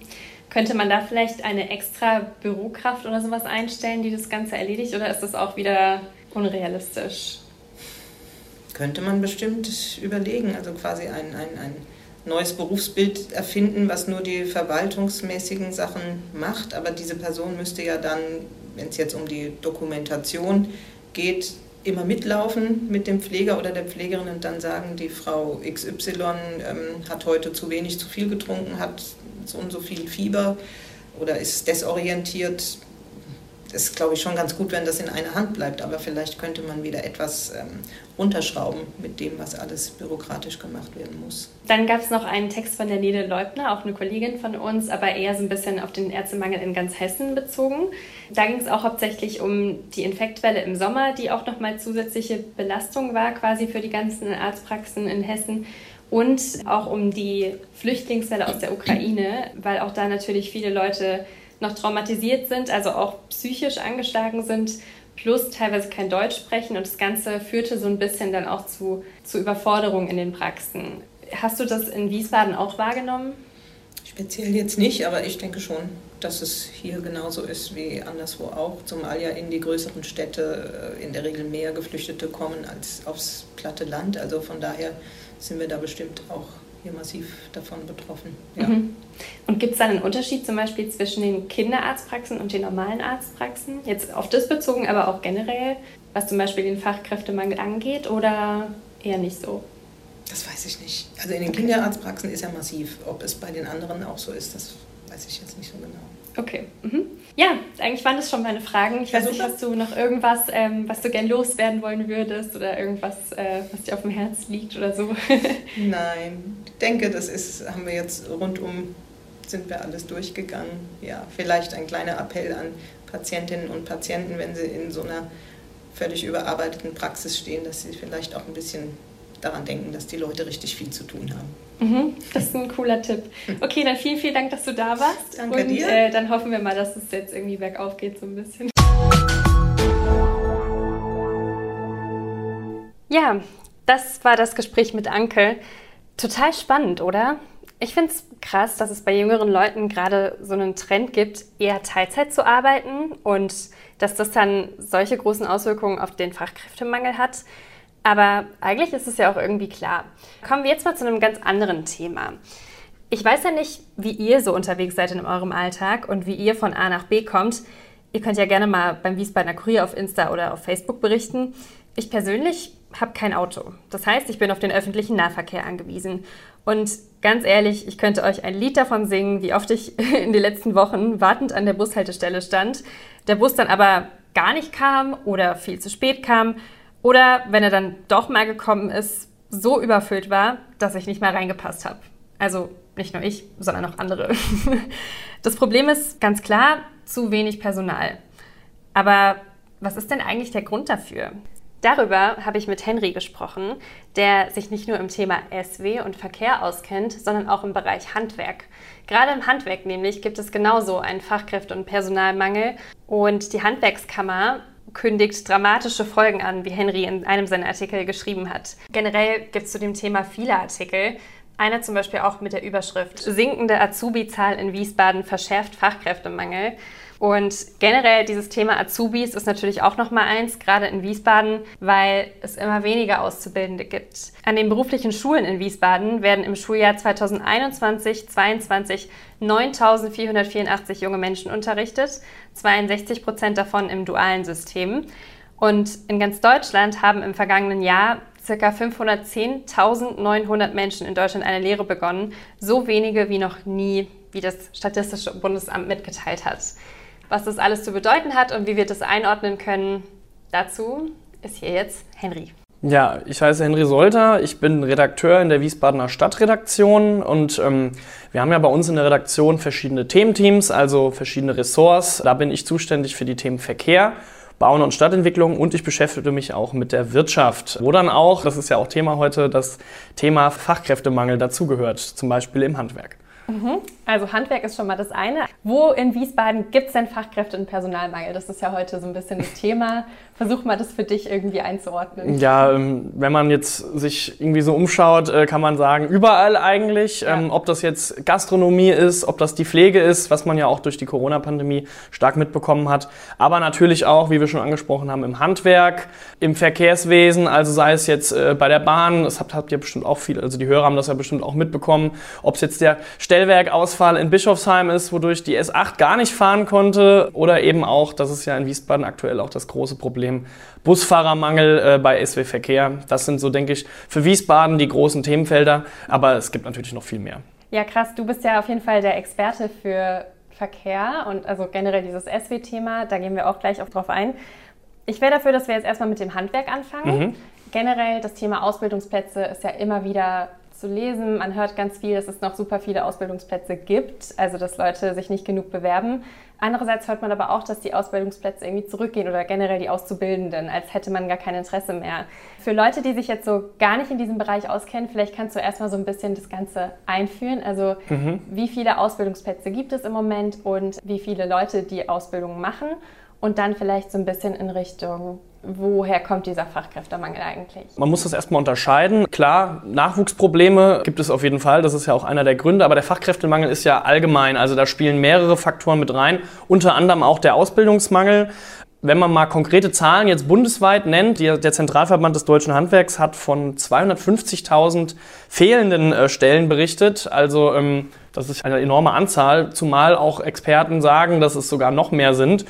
[SPEAKER 1] Könnte man da vielleicht eine extra Bürokraft oder sowas einstellen, die das Ganze erledigt, oder ist das auch wieder unrealistisch?
[SPEAKER 5] Könnte man bestimmt überlegen, also quasi ein, ein, ein neues Berufsbild erfinden, was nur die verwaltungsmäßigen Sachen macht. Aber diese Person müsste ja dann, wenn es jetzt um die Dokumentation geht, immer mitlaufen mit dem Pfleger oder der Pflegerin und dann sagen, die Frau XY ähm, hat heute zu wenig, zu viel getrunken, hat so und so viel Fieber oder ist desorientiert. Das ist, glaube ich, schon ganz gut, wenn das in einer Hand bleibt, aber vielleicht könnte man wieder etwas ähm, runterschrauben mit dem, was alles bürokratisch gemacht werden muss.
[SPEAKER 1] Dann gab es noch einen Text von der Nele Leubner, auch eine Kollegin von uns, aber eher so ein bisschen auf den Ärztemangel in ganz Hessen bezogen. Da ging es auch hauptsächlich um die Infektwelle im Sommer, die auch nochmal zusätzliche Belastung war quasi für die ganzen Arztpraxen in Hessen und auch um die Flüchtlingswelle aus der Ukraine, weil auch da natürlich viele Leute noch traumatisiert sind, also auch psychisch angeschlagen sind, plus teilweise kein Deutsch sprechen und das Ganze führte so ein bisschen dann auch zu, zu Überforderung in den Praxen. Hast du das in Wiesbaden auch wahrgenommen?
[SPEAKER 5] Speziell jetzt nicht, aber ich denke schon, dass es hier genauso ist wie anderswo auch, zumal ja in die größeren Städte äh, in der Regel mehr Geflüchtete kommen als aufs platte Land. Also von daher sind wir da bestimmt auch hier massiv davon betroffen. Ja. Mhm.
[SPEAKER 1] Und gibt es da einen Unterschied zum Beispiel zwischen den Kinderarztpraxen und den normalen Arztpraxen? Jetzt auf das bezogen, aber auch generell, was zum Beispiel den Fachkräftemangel angeht oder eher nicht so?
[SPEAKER 5] Das weiß ich nicht. Also in den okay. Kinderarztpraxen ist er massiv. Ob es bei den anderen auch so ist, das weiß ich jetzt nicht so genau.
[SPEAKER 1] Okay. Mhm. Ja, eigentlich waren das schon meine Fragen. Ich weiß nicht, hast du noch irgendwas, ähm, was du gern loswerden wollen würdest oder irgendwas, äh, was dir auf dem Herz liegt oder so?
[SPEAKER 5] Nein, ich denke, das ist, haben wir jetzt rundum, sind wir alles durchgegangen. Ja, vielleicht ein kleiner Appell an Patientinnen und Patienten, wenn sie in so einer völlig überarbeiteten Praxis stehen, dass sie vielleicht auch ein bisschen daran denken, dass die Leute richtig viel zu tun haben.
[SPEAKER 1] Mhm, das ist ein cooler Tipp. Okay, dann vielen, vielen Dank, dass du da warst.
[SPEAKER 5] Danke
[SPEAKER 1] und,
[SPEAKER 5] dir.
[SPEAKER 1] Äh, dann hoffen wir mal, dass es jetzt irgendwie bergauf geht so ein bisschen. Ja, das war das Gespräch mit Anke. Total spannend, oder? Ich finde es krass, dass es bei jüngeren Leuten gerade so einen Trend gibt, eher Teilzeit zu arbeiten und dass das dann solche großen Auswirkungen auf den Fachkräftemangel hat. Aber eigentlich ist es ja auch irgendwie klar. Kommen wir jetzt mal zu einem ganz anderen Thema. Ich weiß ja nicht, wie ihr so unterwegs seid in eurem Alltag und wie ihr von A nach B kommt. Ihr könnt ja gerne mal beim Wiesbadener Kurier auf Insta oder auf Facebook berichten. Ich persönlich habe kein Auto. Das heißt, ich bin auf den öffentlichen Nahverkehr angewiesen. Und ganz ehrlich, ich könnte euch ein Lied davon singen, wie oft ich in den letzten Wochen wartend an der Bushaltestelle stand, der Bus dann aber gar nicht kam oder viel zu spät kam oder wenn er dann doch mal gekommen ist, so überfüllt war, dass ich nicht mehr reingepasst habe. Also nicht nur ich, sondern auch andere. Das Problem ist ganz klar zu wenig Personal. Aber was ist denn eigentlich der Grund dafür? Darüber habe ich mit Henry gesprochen, der sich nicht nur im Thema SW und Verkehr auskennt, sondern auch im Bereich Handwerk. Gerade im Handwerk nämlich gibt es genauso einen Fachkräfte- und Personalmangel. Und die Handwerkskammer kündigt dramatische Folgen an, wie Henry in einem seiner Artikel geschrieben hat. Generell gibt es zu dem Thema viele Artikel. Einer zum Beispiel auch mit der Überschrift Sinkende Azubi-Zahl in Wiesbaden verschärft Fachkräftemangel. Und generell dieses Thema Azubis ist natürlich auch nochmal eins, gerade in Wiesbaden, weil es immer weniger Auszubildende gibt. An den beruflichen Schulen in Wiesbaden werden im Schuljahr 2021-22 9.484 junge Menschen unterrichtet, 62 Prozent davon im dualen System. Und in ganz Deutschland haben im vergangenen Jahr ca. 510.900 Menschen in Deutschland eine Lehre begonnen, so wenige wie noch nie, wie das Statistische Bundesamt mitgeteilt hat. Was das alles zu bedeuten hat und wie wir das einordnen können, dazu ist hier jetzt Henry.
[SPEAKER 7] Ja, ich heiße Henry Solter, ich bin Redakteur in der Wiesbadener Stadtredaktion und ähm, wir haben ja bei uns in der Redaktion verschiedene Thementeams, also verschiedene Ressorts. Da bin ich zuständig für die Themen Verkehr, Bauen und Stadtentwicklung und ich beschäftige mich auch mit der Wirtschaft, wo dann auch, das ist ja auch Thema heute, das Thema Fachkräftemangel dazugehört, zum Beispiel im Handwerk.
[SPEAKER 1] Mhm. Also Handwerk ist schon mal das eine. Wo in Wiesbaden gibt es denn Fachkräfte- und Personalmangel? Das ist ja heute so ein bisschen das Thema. Versuch mal, das für dich irgendwie einzuordnen.
[SPEAKER 7] Ja, ähm, wenn man jetzt sich irgendwie so umschaut, äh, kann man sagen, überall eigentlich. Ja. Ähm, ob das jetzt Gastronomie ist, ob das die Pflege ist, was man ja auch durch die Corona-Pandemie stark mitbekommen hat. Aber natürlich auch, wie wir schon angesprochen haben, im Handwerk, im Verkehrswesen, also sei es jetzt äh, bei der Bahn, das habt, habt ihr bestimmt auch viel, also die Hörer haben das ja bestimmt auch mitbekommen, ob es jetzt der Stell Stellwerkausfall in Bischofsheim ist, wodurch die S8 gar nicht fahren konnte. Oder eben auch, das ist ja in Wiesbaden aktuell auch das große Problem, Busfahrermangel äh, bei SW Verkehr. Das sind so, denke ich, für Wiesbaden die großen Themenfelder. Aber es gibt natürlich noch viel mehr.
[SPEAKER 1] Ja, krass. Du bist ja auf jeden Fall der Experte für Verkehr und also generell dieses SW-Thema. Da gehen wir auch gleich auch drauf ein. Ich wäre dafür, dass wir jetzt erstmal mit dem Handwerk anfangen. Mhm. Generell das Thema Ausbildungsplätze ist ja immer wieder zu lesen. Man hört ganz viel, dass es noch super viele Ausbildungsplätze gibt, also dass Leute sich nicht genug bewerben. Andererseits hört man aber auch, dass die Ausbildungsplätze irgendwie zurückgehen oder generell die Auszubildenden, als hätte man gar kein Interesse mehr. Für Leute, die sich jetzt so gar nicht in diesem Bereich auskennen, vielleicht kannst du erstmal so ein bisschen das Ganze einführen. Also mhm. wie viele Ausbildungsplätze gibt es im Moment und wie viele Leute die Ausbildung machen und dann vielleicht so ein bisschen in Richtung woher kommt dieser Fachkräftemangel eigentlich?
[SPEAKER 7] Man muss das erstmal unterscheiden. Klar, Nachwuchsprobleme gibt es auf jeden Fall, das ist ja auch einer der Gründe, aber der Fachkräftemangel ist ja allgemein, also da spielen mehrere Faktoren mit rein, unter anderem auch der Ausbildungsmangel. Wenn man mal konkrete Zahlen jetzt bundesweit nennt, der Zentralverband des deutschen Handwerks hat von 250.000 fehlenden äh, Stellen berichtet. Also ähm, das ist eine enorme Anzahl, zumal auch Experten sagen, dass es sogar noch mehr sind.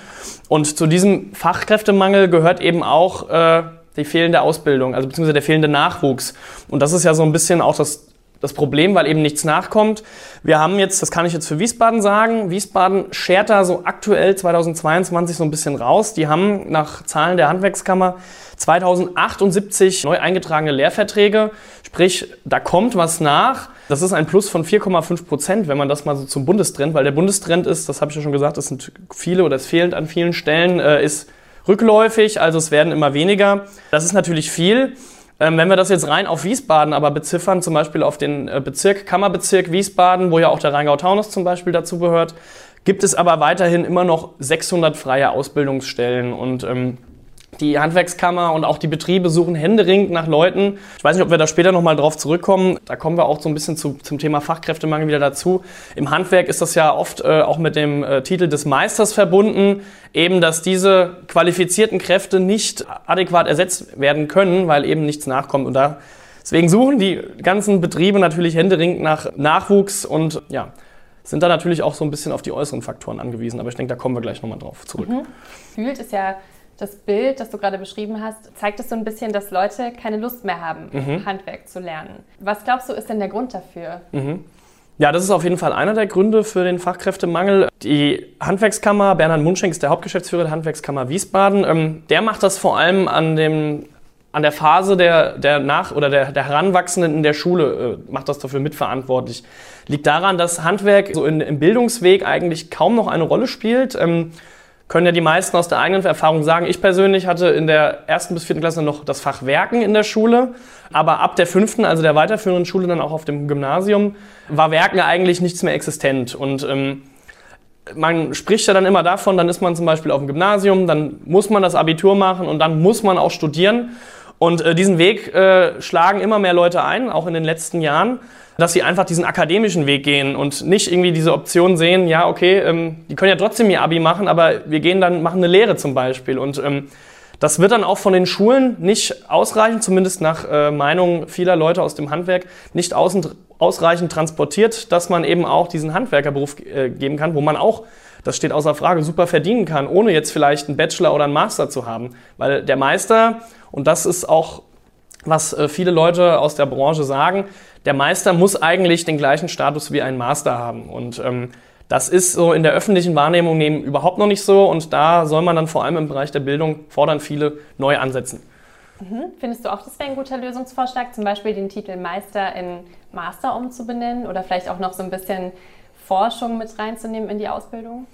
[SPEAKER 7] Und zu diesem Fachkräftemangel gehört eben auch äh, die fehlende Ausbildung, also beziehungsweise der fehlende Nachwuchs. Und das ist ja so ein bisschen auch das, das Problem, weil eben nichts nachkommt. Wir haben jetzt, das kann ich jetzt für Wiesbaden sagen, Wiesbaden schert da so aktuell 2022 so ein bisschen raus. Die haben nach Zahlen der Handwerkskammer 2078 neu eingetragene Lehrverträge. Sprich, da kommt was nach. Das ist ein Plus von 4,5 Prozent, wenn man das mal so zum Bundestrend, weil der Bundestrend ist, das habe ich ja schon gesagt, es sind viele oder es fehlt an vielen Stellen, äh, ist rückläufig, also es werden immer weniger. Das ist natürlich viel. Ähm, wenn wir das jetzt rein auf Wiesbaden aber beziffern, zum Beispiel auf den äh, Bezirk, Kammerbezirk Wiesbaden, wo ja auch der Rheingau-Taunus zum Beispiel dazu gehört, gibt es aber weiterhin immer noch 600 freie Ausbildungsstellen. Und ähm, die Handwerkskammer und auch die Betriebe suchen händeringend nach Leuten. Ich weiß nicht, ob wir da später nochmal drauf zurückkommen. Da kommen wir auch so ein bisschen zu, zum Thema Fachkräftemangel wieder dazu. Im Handwerk ist das ja oft äh, auch mit dem äh, Titel des Meisters verbunden, eben, dass diese qualifizierten Kräfte nicht adäquat ersetzt werden können, weil eben nichts nachkommt. Und da, deswegen suchen die ganzen Betriebe natürlich händeringend nach Nachwuchs und ja, sind da natürlich auch so ein bisschen auf die äußeren Faktoren angewiesen. Aber ich denke, da kommen wir gleich nochmal drauf zurück. Mhm.
[SPEAKER 1] Fühlt ist ja das Bild, das du gerade beschrieben hast, zeigt es so ein bisschen, dass Leute keine Lust mehr haben, mhm. Handwerk zu lernen. Was glaubst du, ist denn der Grund dafür?
[SPEAKER 7] Mhm. Ja, das ist auf jeden Fall einer der Gründe für den Fachkräftemangel. Die Handwerkskammer, Bernhard Munschenk ist der Hauptgeschäftsführer der Handwerkskammer Wiesbaden, ähm, der macht das vor allem an dem an der Phase der, der Nach- oder der, der Heranwachsenden in der Schule äh, macht das dafür mitverantwortlich. Liegt daran, dass Handwerk so in, im Bildungsweg eigentlich kaum noch eine Rolle spielt. Ähm, können ja die meisten aus der eigenen Erfahrung sagen. Ich persönlich hatte in der ersten bis vierten Klasse noch das Fach Werken in der Schule, aber ab der fünften, also der weiterführenden Schule, dann auch auf dem Gymnasium, war Werken eigentlich nichts mehr existent. Und ähm, man spricht ja dann immer davon, dann ist man zum Beispiel auf dem Gymnasium, dann muss man das Abitur machen und dann muss man auch studieren. Und äh, diesen Weg äh, schlagen immer mehr Leute ein, auch in den letzten Jahren dass sie einfach diesen akademischen Weg gehen und nicht irgendwie diese Option sehen, ja, okay, ähm, die können ja trotzdem ihr Abi machen, aber wir gehen dann, machen eine Lehre zum Beispiel. Und ähm, das wird dann auch von den Schulen nicht ausreichend, zumindest nach äh, Meinung vieler Leute aus dem Handwerk, nicht außen, ausreichend transportiert, dass man eben auch diesen Handwerkerberuf äh, geben kann, wo man auch, das steht außer Frage, super verdienen kann, ohne jetzt vielleicht einen Bachelor oder einen Master zu haben. Weil der Meister, und das ist auch, was äh, viele Leute aus der Branche sagen, der Meister muss eigentlich den gleichen Status wie ein Master haben. Und ähm, das ist so in der öffentlichen Wahrnehmung eben überhaupt noch nicht so. Und da soll man dann vor allem im Bereich der Bildung fordern viele neu ansetzen.
[SPEAKER 1] Mhm. Findest du auch, das wäre ein guter Lösungsvorschlag, zum Beispiel den Titel Meister in Master umzubenennen oder vielleicht auch noch so ein bisschen Forschung mit reinzunehmen in die Ausbildung?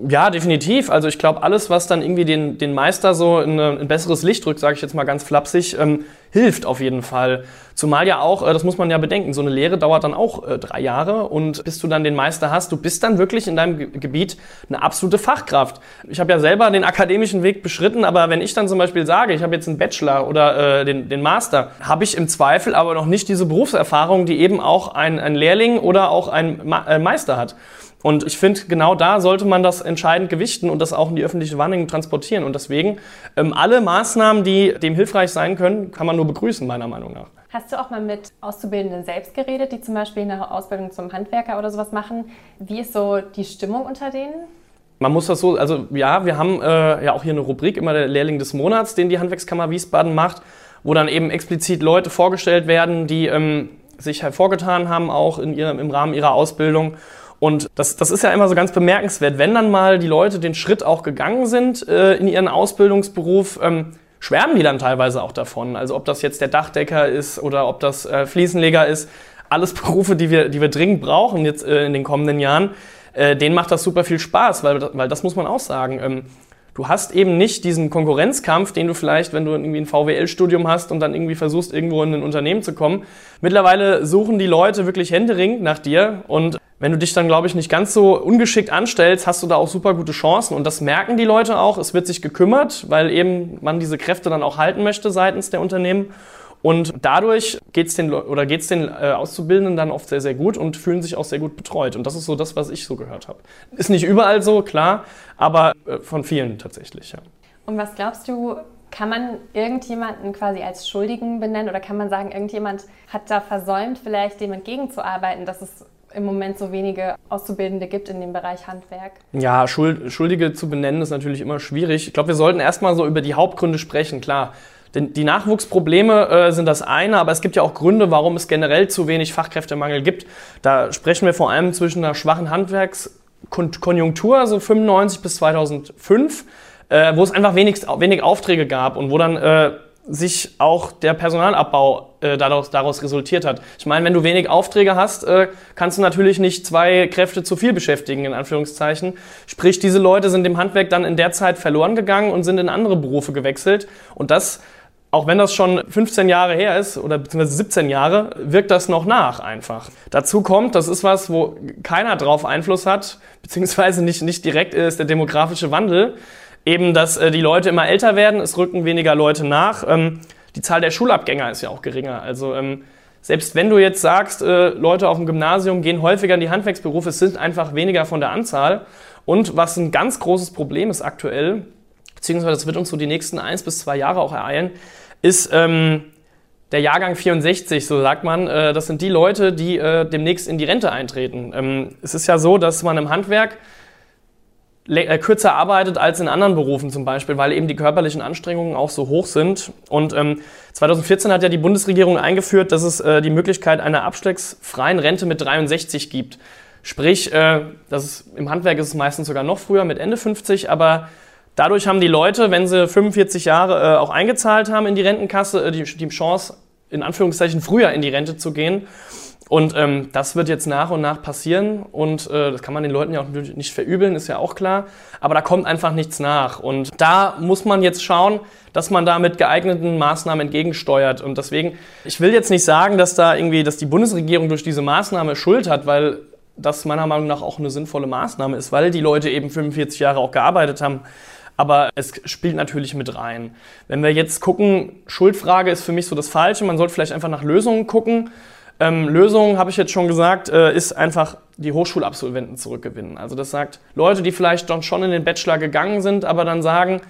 [SPEAKER 7] Ja, definitiv. Also ich glaube, alles, was dann irgendwie den, den Meister so in ein besseres Licht rückt, sage ich jetzt mal ganz flapsig, ähm, hilft auf jeden Fall. Zumal ja auch, äh, das muss man ja bedenken, so eine Lehre dauert dann auch äh, drei Jahre und bis du dann den Meister hast, du bist dann wirklich in deinem Ge Gebiet eine absolute Fachkraft. Ich habe ja selber den akademischen Weg beschritten, aber wenn ich dann zum Beispiel sage, ich habe jetzt einen Bachelor oder äh, den, den Master, habe ich im Zweifel aber noch nicht diese Berufserfahrung, die eben auch ein, ein Lehrling oder auch ein Ma äh, Meister hat. Und ich finde, genau da sollte man das entscheidend gewichten und das auch in die öffentliche Wahrnehmung transportieren. Und deswegen, ähm, alle Maßnahmen, die dem hilfreich sein können, kann man nur begrüßen, meiner Meinung nach.
[SPEAKER 1] Hast du auch mal mit Auszubildenden selbst geredet, die zum Beispiel eine Ausbildung zum Handwerker oder sowas machen? Wie ist so die Stimmung unter denen?
[SPEAKER 7] Man muss das so, also ja, wir haben äh, ja auch hier eine Rubrik, immer der Lehrling des Monats, den die Handwerkskammer Wiesbaden macht, wo dann eben explizit Leute vorgestellt werden, die ähm, sich hervorgetan haben, auch in ihrem, im Rahmen ihrer Ausbildung. Und das, das ist ja immer so ganz bemerkenswert, wenn dann mal die Leute den Schritt auch gegangen sind äh, in ihren Ausbildungsberuf, ähm, schwärmen die dann teilweise auch davon. Also ob das jetzt der Dachdecker ist oder ob das äh, Fliesenleger ist, alles Berufe, die wir, die wir dringend brauchen jetzt äh, in den kommenden Jahren äh, denen macht das super viel Spaß, weil, weil das muss man auch sagen. Ähm, du hast eben nicht diesen Konkurrenzkampf, den du vielleicht, wenn du irgendwie ein VWL-Studium hast und dann irgendwie versuchst, irgendwo in ein Unternehmen zu kommen. Mittlerweile suchen die Leute wirklich händeringend nach dir und wenn du dich dann, glaube ich, nicht ganz so ungeschickt anstellst, hast du da auch super gute Chancen. Und das merken die Leute auch. Es wird sich gekümmert, weil eben man diese Kräfte dann auch halten möchte seitens der Unternehmen. Und dadurch geht es den, oder geht's den äh, Auszubildenden dann oft sehr, sehr gut und fühlen sich auch sehr gut betreut. Und das ist so das, was ich so gehört habe. Ist nicht überall so, klar, aber äh, von vielen tatsächlich, ja.
[SPEAKER 1] Und was glaubst du, kann man irgendjemanden quasi als Schuldigen benennen oder kann man sagen, irgendjemand hat da versäumt, vielleicht dem entgegenzuarbeiten, dass es im Moment so wenige Auszubildende gibt in dem Bereich Handwerk?
[SPEAKER 7] Ja, Schuldige zu benennen ist natürlich immer schwierig. Ich glaube, wir sollten erstmal so über die Hauptgründe sprechen. Klar, denn die Nachwuchsprobleme äh, sind das eine, aber es gibt ja auch Gründe, warum es generell zu wenig Fachkräftemangel gibt. Da sprechen wir vor allem zwischen einer schwachen Handwerkskonjunktur, so 95 bis 2005, äh, wo es einfach wenig, wenig Aufträge gab und wo dann äh, sich auch der Personalabbau äh, daraus, daraus resultiert hat. Ich meine, wenn du wenig Aufträge hast, äh, kannst du natürlich nicht zwei Kräfte zu viel beschäftigen, in Anführungszeichen. Sprich, diese Leute sind dem Handwerk dann in der Zeit verloren gegangen und sind in andere Berufe gewechselt. Und das auch wenn das schon 15 Jahre her ist oder beziehungsweise 17 Jahre, wirkt das noch nach einfach. Dazu kommt, das ist was, wo keiner drauf Einfluss hat, beziehungsweise nicht, nicht direkt ist der demografische Wandel. Eben, dass äh, die Leute immer älter werden, es rücken weniger Leute nach. Ähm, die Zahl der Schulabgänger ist ja auch geringer. Also ähm, selbst wenn du jetzt sagst, äh, Leute auf dem Gymnasium gehen häufiger in die Handwerksberufe, es sind einfach weniger von der Anzahl. Und was ein ganz großes Problem ist aktuell, beziehungsweise das wird uns so die nächsten eins bis zwei Jahre auch ereilen, ist ähm, der Jahrgang 64, so sagt man. Äh, das sind die Leute, die äh, demnächst in die Rente eintreten. Ähm, es ist ja so, dass man im Handwerk äh, kürzer arbeitet als in anderen Berufen zum Beispiel, weil eben die körperlichen Anstrengungen auch so hoch sind. Und ähm, 2014 hat ja die Bundesregierung eingeführt, dass es äh, die Möglichkeit einer abschlagsfreien Rente mit 63 gibt. Sprich, äh, das ist, im Handwerk ist es meistens sogar noch früher mit Ende 50, aber Dadurch haben die Leute, wenn sie 45 Jahre äh, auch eingezahlt haben in die Rentenkasse, äh, die, die Chance, in Anführungszeichen früher in die Rente zu gehen. Und ähm, das wird jetzt nach und nach passieren und äh, das kann man den Leuten ja auch nicht verübeln, ist ja auch klar. Aber da kommt einfach nichts nach. Und da muss man jetzt schauen, dass man da mit geeigneten Maßnahmen entgegensteuert. Und deswegen, ich will jetzt nicht sagen, dass da irgendwie, dass die Bundesregierung durch diese Maßnahme Schuld hat, weil das meiner Meinung nach auch eine sinnvolle Maßnahme ist, weil die Leute eben 45 Jahre auch gearbeitet haben aber es spielt natürlich mit rein. Wenn wir jetzt gucken, Schuldfrage ist für mich so das Falsche, man sollte vielleicht einfach nach Lösungen gucken. Ähm, Lösung, habe ich jetzt schon gesagt, äh, ist einfach die Hochschulabsolventen zurückgewinnen. Also das sagt Leute, die vielleicht schon in den Bachelor gegangen sind, aber dann sagen,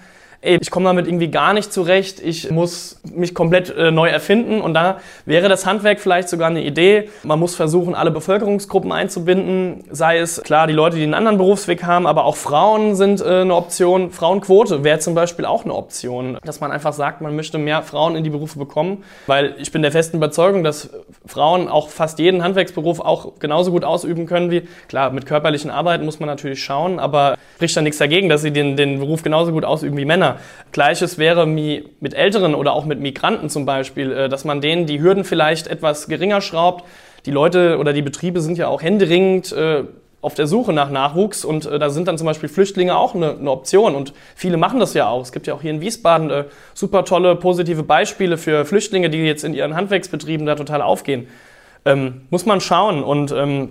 [SPEAKER 7] ey, ich komme damit irgendwie gar nicht zurecht, ich muss mich komplett äh, neu erfinden und da wäre das Handwerk vielleicht sogar eine Idee. Man muss versuchen, alle Bevölkerungsgruppen einzubinden, sei es klar die Leute, die einen anderen Berufsweg haben, aber auch Frauen sind äh, eine Option. Frauenquote wäre zum Beispiel auch eine Option, dass man einfach sagt, man möchte mehr Frauen in die Berufe bekommen, weil ich bin der festen Überzeugung, dass Frauen auch fast jeden Handwerksberuf auch genauso gut ausüben können wie, klar, mit körperlichen Arbeiten muss man natürlich schauen, aber spricht da nichts dagegen, dass sie den, den Beruf genauso gut ausüben wie Männer. Gleiches wäre mit Älteren oder auch mit Migranten zum Beispiel, äh, dass man denen die Hürden vielleicht etwas geringer schraubt. Die Leute oder die Betriebe sind ja auch händeringend äh, auf der Suche nach Nachwuchs und äh, da sind dann zum Beispiel Flüchtlinge auch eine, eine, Option und viele machen das ja auch. Es gibt ja auch hier in Wiesbaden super tolle positive Beispiele für Flüchtlinge, die jetzt in ihren Handwerksbetrieben da total aufgehen. Ähm, muss man schauen und ähm,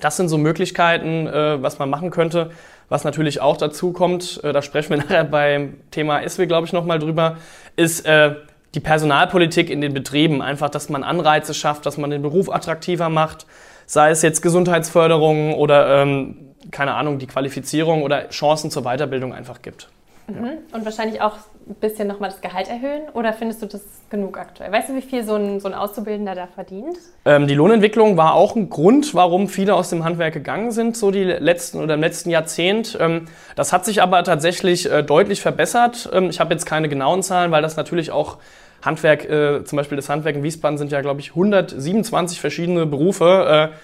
[SPEAKER 7] das sind so Möglichkeiten, äh, was man machen könnte. Was natürlich auch dazu kommt, äh, da sprechen wir nachher beim Thema SW, glaube ich, nochmal drüber, ist äh, die Personalpolitik in den Betrieben. Einfach, dass man Anreize schafft, dass man den Beruf attraktiver macht, sei es jetzt Gesundheitsförderung oder, ähm, keine Ahnung, die Qualifizierung oder Chancen zur Weiterbildung einfach gibt.
[SPEAKER 1] Mhm. Und wahrscheinlich auch ein bisschen nochmal das Gehalt erhöhen? Oder findest du das genug aktuell? Weißt du, wie viel so ein, so ein Auszubildender da verdient?
[SPEAKER 7] Ähm, die Lohnentwicklung war auch ein Grund, warum viele aus dem Handwerk gegangen sind, so die letzten oder im letzten Jahrzehnt. Ähm, das hat sich aber tatsächlich äh, deutlich verbessert. Ähm, ich habe jetzt keine genauen Zahlen, weil das natürlich auch Handwerk, äh, zum Beispiel das Handwerk in Wiesbaden sind ja, glaube ich, 127 verschiedene Berufe, äh,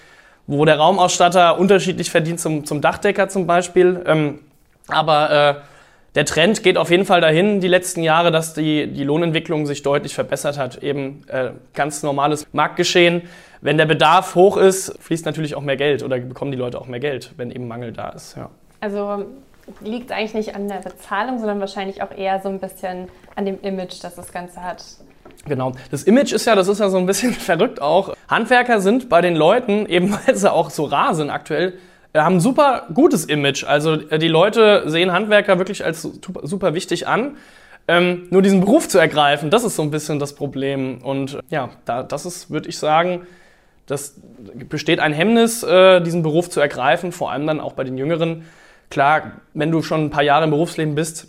[SPEAKER 7] wo der Raumausstatter unterschiedlich verdient zum, zum Dachdecker zum Beispiel. Ähm, aber äh, der Trend geht auf jeden Fall dahin, die letzten Jahre, dass die, die Lohnentwicklung sich deutlich verbessert hat. Eben äh, ganz normales Marktgeschehen. Wenn der Bedarf hoch ist, fließt natürlich auch mehr Geld oder bekommen die Leute auch mehr Geld, wenn eben Mangel da ist. Ja.
[SPEAKER 1] Also liegt eigentlich nicht an der Bezahlung, sondern wahrscheinlich auch eher so ein bisschen an dem Image, das das Ganze hat.
[SPEAKER 7] Genau. Das Image ist ja, das ist ja so ein bisschen verrückt auch. Handwerker sind bei den Leuten, eben weil sie auch so rar sind aktuell, haben ein super gutes Image. Also äh, die Leute sehen Handwerker wirklich als super, wichtig an. Ähm, nur diesen Beruf zu ergreifen, das ist so ein bisschen das Problem. Und äh, ja, da, das ist, würde ich sagen, das besteht ein Hemmnis, äh, diesen Beruf zu ergreifen, vor allem dann auch bei den Jüngeren. Klar, wenn du schon ein paar Jahre im Berufsleben bist,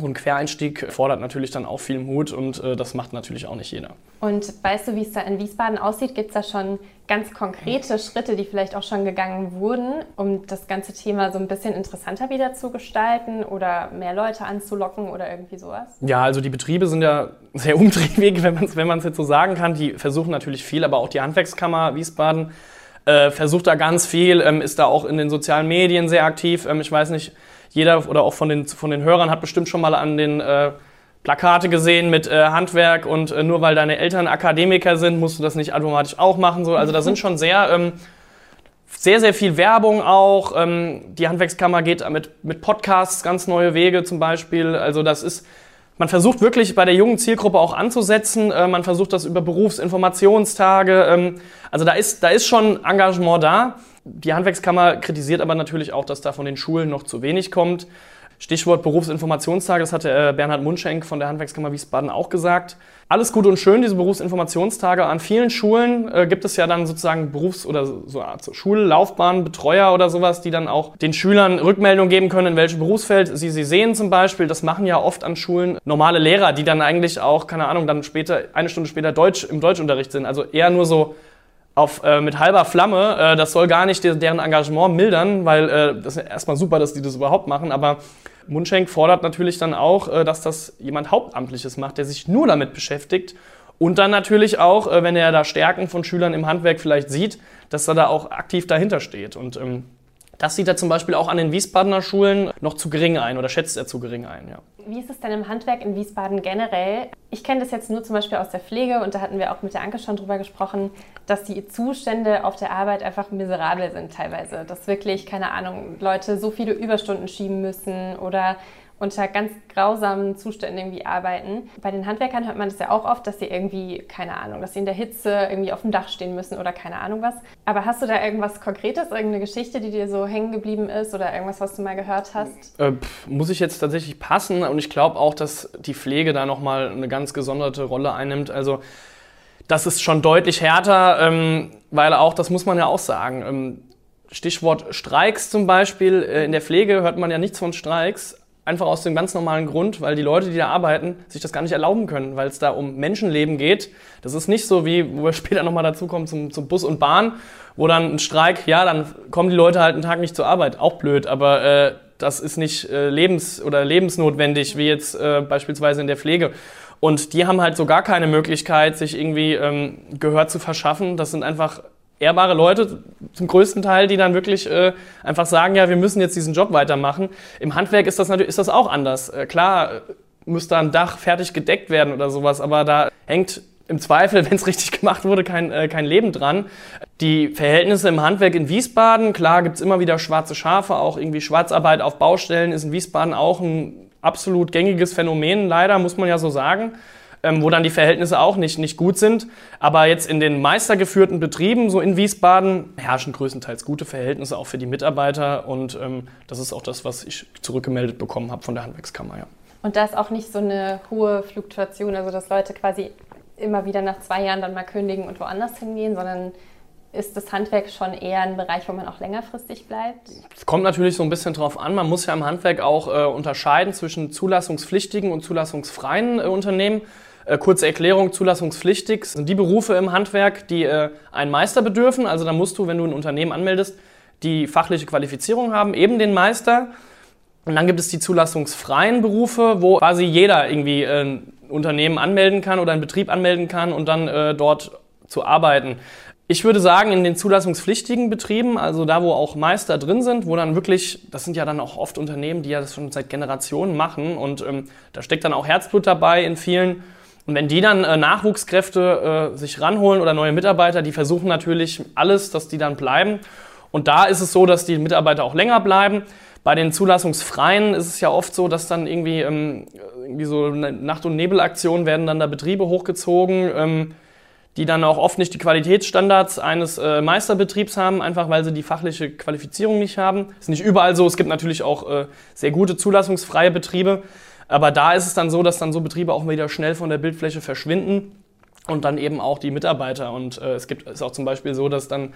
[SPEAKER 7] so ein Quereinstieg fordert natürlich dann auch viel Mut und äh, das macht natürlich auch nicht jeder.
[SPEAKER 1] Und weißt du, wie es da in Wiesbaden aussieht? Gibt es da schon ganz konkrete Schritte, die vielleicht auch schon gegangen wurden, um das ganze Thema so ein bisschen interessanter wieder zu gestalten oder mehr Leute anzulocken oder irgendwie sowas?
[SPEAKER 7] Ja, also die Betriebe sind ja sehr umtriebig, wenn man es wenn jetzt so sagen kann. Die versuchen natürlich viel, aber auch die Handwerkskammer Wiesbaden äh, versucht da ganz viel, ähm, ist da auch in den sozialen Medien sehr aktiv. Ähm, ich weiß nicht, jeder oder auch von den, von den Hörern hat bestimmt schon mal an den äh, Plakate gesehen mit äh, Handwerk und äh, nur weil deine Eltern Akademiker sind, musst du das nicht automatisch auch machen. So. Also da sind schon sehr, ähm, sehr, sehr viel Werbung auch. Ähm, die Handwerkskammer geht mit, mit Podcasts ganz neue Wege zum Beispiel. Also das ist, man versucht wirklich bei der jungen Zielgruppe auch anzusetzen. Äh, man versucht das über Berufsinformationstage. Ähm, also da ist, da ist schon Engagement da. Die Handwerkskammer kritisiert aber natürlich auch, dass da von den Schulen noch zu wenig kommt. Stichwort Berufsinformationstage, das hatte äh, Bernhard Munschenk von der Handwerkskammer Wiesbaden auch gesagt. Alles gut und schön, diese Berufsinformationstage. An vielen Schulen äh, gibt es ja dann sozusagen Berufs- oder so Art Schullaufbahn, Betreuer oder sowas, die dann auch den Schülern Rückmeldung geben können, in welchem Berufsfeld sie sie sehen zum Beispiel. Das machen ja oft an Schulen normale Lehrer, die dann eigentlich auch, keine Ahnung, dann später, eine Stunde später Deutsch im Deutschunterricht sind. Also eher nur so auf, äh, mit halber Flamme. Äh, das soll gar nicht deren Engagement mildern, weil äh, das ist erstmal super, dass die das überhaupt machen, aber Mundschenk fordert natürlich dann auch, äh, dass das jemand Hauptamtliches macht, der sich nur damit beschäftigt. Und dann natürlich auch, äh, wenn er da Stärken von Schülern im Handwerk vielleicht sieht, dass er da auch aktiv dahinter steht. Und ähm, das sieht er zum Beispiel auch an den Wiesbadener Schulen noch zu gering ein oder schätzt er zu gering ein. Ja.
[SPEAKER 1] Wie ist es denn im Handwerk in Wiesbaden generell? Ich kenne das jetzt nur zum Beispiel aus der Pflege und da hatten wir auch mit der Anke schon drüber gesprochen, dass die Zustände auf der Arbeit einfach miserabel sind teilweise. Dass wirklich, keine Ahnung, Leute so viele Überstunden schieben müssen oder unter ganz grausamen Zuständen irgendwie arbeiten. Bei den Handwerkern hört man das ja auch oft, dass sie irgendwie, keine Ahnung, dass sie in der Hitze irgendwie auf dem Dach stehen müssen oder keine Ahnung was. Aber hast du da irgendwas Konkretes, irgendeine Geschichte, die dir so hängen geblieben ist oder irgendwas, was du mal gehört hast?
[SPEAKER 7] Äh, muss ich jetzt tatsächlich passen und ich glaube auch, dass die Pflege da nochmal eine ganz gesonderte Rolle einnimmt. Also das ist schon deutlich härter, ähm, weil auch, das muss man ja auch sagen, ähm, Stichwort Streiks zum Beispiel, äh, in der Pflege hört man ja nichts von Streiks, Einfach aus dem ganz normalen Grund, weil die Leute, die da arbeiten, sich das gar nicht erlauben können, weil es da um Menschenleben geht. Das ist nicht so wie, wo wir später nochmal dazu kommen, zum, zum Bus und Bahn, wo dann ein Streik, ja, dann kommen die Leute halt einen Tag nicht zur Arbeit. Auch blöd, aber äh, das ist nicht äh, lebens- oder lebensnotwendig, wie jetzt äh, beispielsweise in der Pflege. Und die haben halt so gar keine Möglichkeit, sich irgendwie ähm, Gehör zu verschaffen. Das sind einfach ehrbare Leute zum größten Teil, die dann wirklich äh, einfach sagen, ja, wir müssen jetzt diesen Job weitermachen. Im Handwerk ist das natürlich ist das auch anders. Äh, klar äh, muss da ein Dach fertig gedeckt werden oder sowas, aber da hängt im Zweifel, wenn es richtig gemacht wurde, kein, äh, kein Leben dran. Die Verhältnisse im Handwerk in Wiesbaden, klar gibt's immer wieder schwarze Schafe, auch irgendwie Schwarzarbeit auf Baustellen ist in Wiesbaden auch ein absolut gängiges Phänomen, leider muss man ja so sagen ähm, wo dann die Verhältnisse auch nicht, nicht gut sind. Aber jetzt in den meistergeführten Betrieben, so in Wiesbaden, herrschen größtenteils gute Verhältnisse auch für die Mitarbeiter. Und ähm, das ist auch das, was ich zurückgemeldet bekommen habe von der Handwerkskammer. Ja.
[SPEAKER 1] Und da ist auch nicht so eine hohe Fluktuation, also dass Leute quasi immer wieder nach zwei Jahren dann mal kündigen und woanders hingehen, sondern ist das Handwerk schon eher ein Bereich, wo man auch längerfristig bleibt?
[SPEAKER 7] Es kommt natürlich so ein bisschen drauf an. Man muss ja im Handwerk auch äh, unterscheiden zwischen zulassungspflichtigen und zulassungsfreien äh, Unternehmen. Äh, kurze Erklärung, zulassungspflichtig sind die Berufe im Handwerk, die äh, einen Meister bedürfen. Also da musst du, wenn du ein Unternehmen anmeldest, die fachliche Qualifizierung haben, eben den Meister. Und dann gibt es die zulassungsfreien Berufe, wo quasi jeder irgendwie äh, ein Unternehmen anmelden kann oder einen Betrieb anmelden kann und dann äh, dort zu arbeiten. Ich würde sagen, in den zulassungspflichtigen Betrieben, also da, wo auch Meister drin sind, wo dann wirklich, das sind ja dann auch oft Unternehmen, die ja das schon seit Generationen machen und ähm, da steckt dann auch Herzblut dabei in vielen. Und wenn die dann äh, Nachwuchskräfte äh, sich ranholen oder neue Mitarbeiter, die versuchen natürlich alles, dass die dann bleiben. Und da ist es so, dass die Mitarbeiter auch länger bleiben. Bei den Zulassungsfreien ist es ja oft so, dass dann irgendwie, ähm, irgendwie so Nacht- und Nebelaktionen werden dann da Betriebe hochgezogen. Ähm, die dann auch oft nicht die Qualitätsstandards eines äh, Meisterbetriebs haben, einfach weil sie die fachliche Qualifizierung nicht haben. Ist nicht überall so. Es gibt natürlich auch äh, sehr gute zulassungsfreie Betriebe. Aber da ist es dann so, dass dann so Betriebe auch wieder schnell von der Bildfläche verschwinden und dann eben auch die Mitarbeiter. Und äh, es gibt ist auch zum Beispiel so, dass dann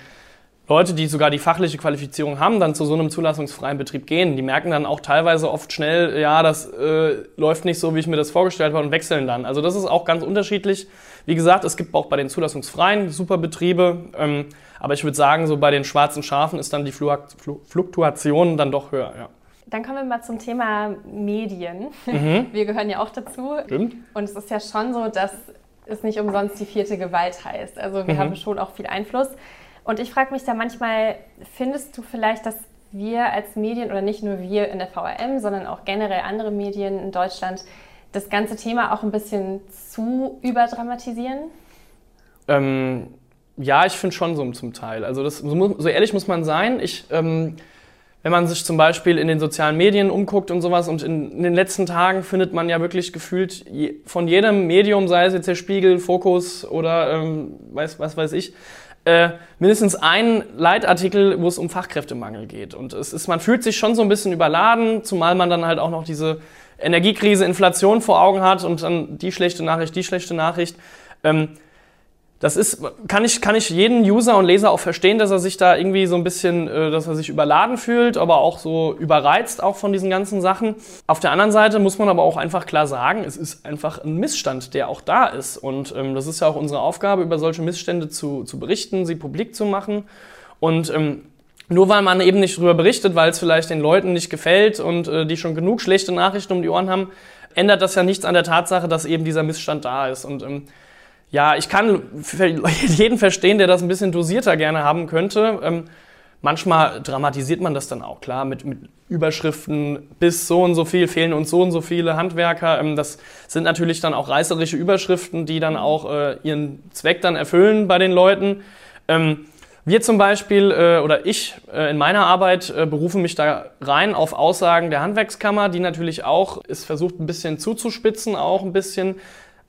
[SPEAKER 7] Leute, die sogar die fachliche Qualifizierung haben, dann zu so einem zulassungsfreien Betrieb gehen. Die merken dann auch teilweise oft schnell, ja, das äh, läuft nicht so, wie ich mir das vorgestellt habe und wechseln dann. Also das ist auch ganz unterschiedlich. Wie gesagt, es gibt auch bei den zulassungsfreien super Betriebe, ähm, aber ich würde sagen, so bei den schwarzen Schafen ist dann die Fluktuation dann doch höher. Ja.
[SPEAKER 1] Dann kommen wir mal zum Thema Medien. Mhm. Wir gehören ja auch dazu.
[SPEAKER 7] Stimmt.
[SPEAKER 1] Und es ist ja schon so, dass es nicht umsonst die vierte Gewalt heißt. Also wir mhm. haben schon auch viel Einfluss. Und ich frage mich da manchmal, findest du vielleicht, dass wir als Medien oder nicht nur wir in der VRM, sondern auch generell andere Medien in Deutschland das ganze Thema auch ein bisschen zu überdramatisieren?
[SPEAKER 7] Ähm, ja, ich finde schon so zum Teil. Also das, so, so, ehrlich muss man sein. Ich, ähm, wenn man sich zum Beispiel in den sozialen Medien umguckt und sowas und in, in den letzten Tagen findet man ja wirklich gefühlt je, von jedem Medium, sei es jetzt der Spiegel, Fokus oder ähm, weiß, was weiß ich, äh, mindestens einen Leitartikel, wo es um Fachkräftemangel geht. Und es ist, man fühlt sich schon so ein bisschen überladen, zumal man dann halt auch noch diese Energiekrise, Inflation vor Augen hat und dann die schlechte Nachricht, die schlechte Nachricht. Ähm, das ist, kann ich, kann ich jeden User und Leser auch verstehen, dass er sich da irgendwie so ein bisschen, äh, dass er sich überladen fühlt, aber auch so überreizt auch von diesen ganzen Sachen. Auf der anderen Seite muss man aber auch einfach klar sagen, es ist einfach ein Missstand, der auch da ist. Und ähm, das ist ja auch unsere Aufgabe, über solche Missstände zu, zu berichten, sie publik zu machen. Und ähm, nur weil man eben nicht darüber berichtet, weil es vielleicht den Leuten nicht gefällt und äh, die schon genug schlechte Nachrichten um die Ohren haben, ändert das ja nichts an der Tatsache, dass eben dieser Missstand da ist. Und ähm, ja, ich kann jeden verstehen, der das ein bisschen dosierter gerne haben könnte. Ähm, manchmal dramatisiert man das dann auch, klar, mit, mit, Überschriften bis so und so viel fehlen uns so und so viele Handwerker. Ähm, das sind natürlich dann auch reißerische Überschriften, die dann auch äh, ihren Zweck dann erfüllen bei den Leuten. Ähm, wir zum Beispiel äh, oder ich äh, in meiner Arbeit äh, berufen mich da rein auf Aussagen der Handwerkskammer, die natürlich auch es versucht ein bisschen zuzuspitzen, auch ein bisschen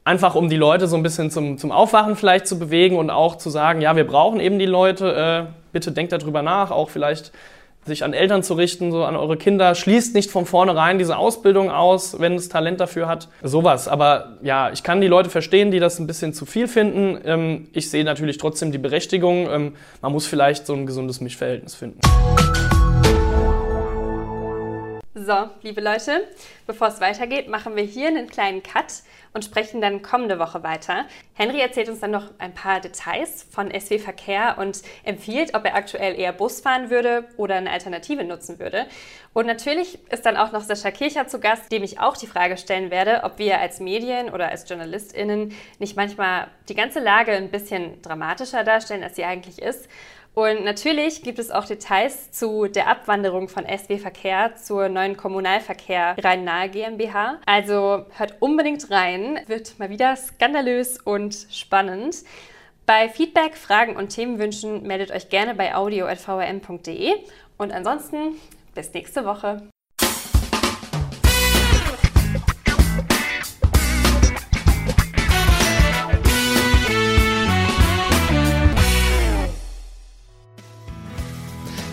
[SPEAKER 7] einfach um die Leute so ein bisschen zum, zum Aufwachen vielleicht zu bewegen und auch zu sagen, ja, wir brauchen eben die Leute, äh, bitte denkt darüber nach, auch vielleicht sich an Eltern zu richten, so an eure Kinder. Schließt nicht von vornherein diese Ausbildung aus, wenn es Talent dafür hat. Sowas. Aber ja, ich kann die Leute verstehen, die das ein bisschen zu viel finden. Ähm, ich sehe natürlich trotzdem die Berechtigung. Ähm, man muss vielleicht so ein gesundes Mischverhältnis finden.
[SPEAKER 1] So, liebe Leute, bevor es weitergeht, machen wir hier einen kleinen Cut und sprechen dann kommende Woche weiter. Henry erzählt uns dann noch ein paar Details von SW Verkehr und empfiehlt, ob er aktuell eher Bus fahren würde oder eine Alternative nutzen würde. Und natürlich ist dann auch noch Sascha Kircher zu Gast, dem ich auch die Frage stellen werde, ob wir als Medien oder als JournalistInnen nicht manchmal die ganze Lage ein bisschen dramatischer darstellen, als sie eigentlich ist und natürlich gibt es auch Details zu der Abwanderung von SW Verkehr zur neuen Kommunalverkehr Rhein-Nahe GmbH. Also hört unbedingt rein, wird mal wieder skandalös und spannend. Bei Feedback, Fragen und Themenwünschen meldet euch gerne bei audio.vrm.de und ansonsten bis nächste Woche.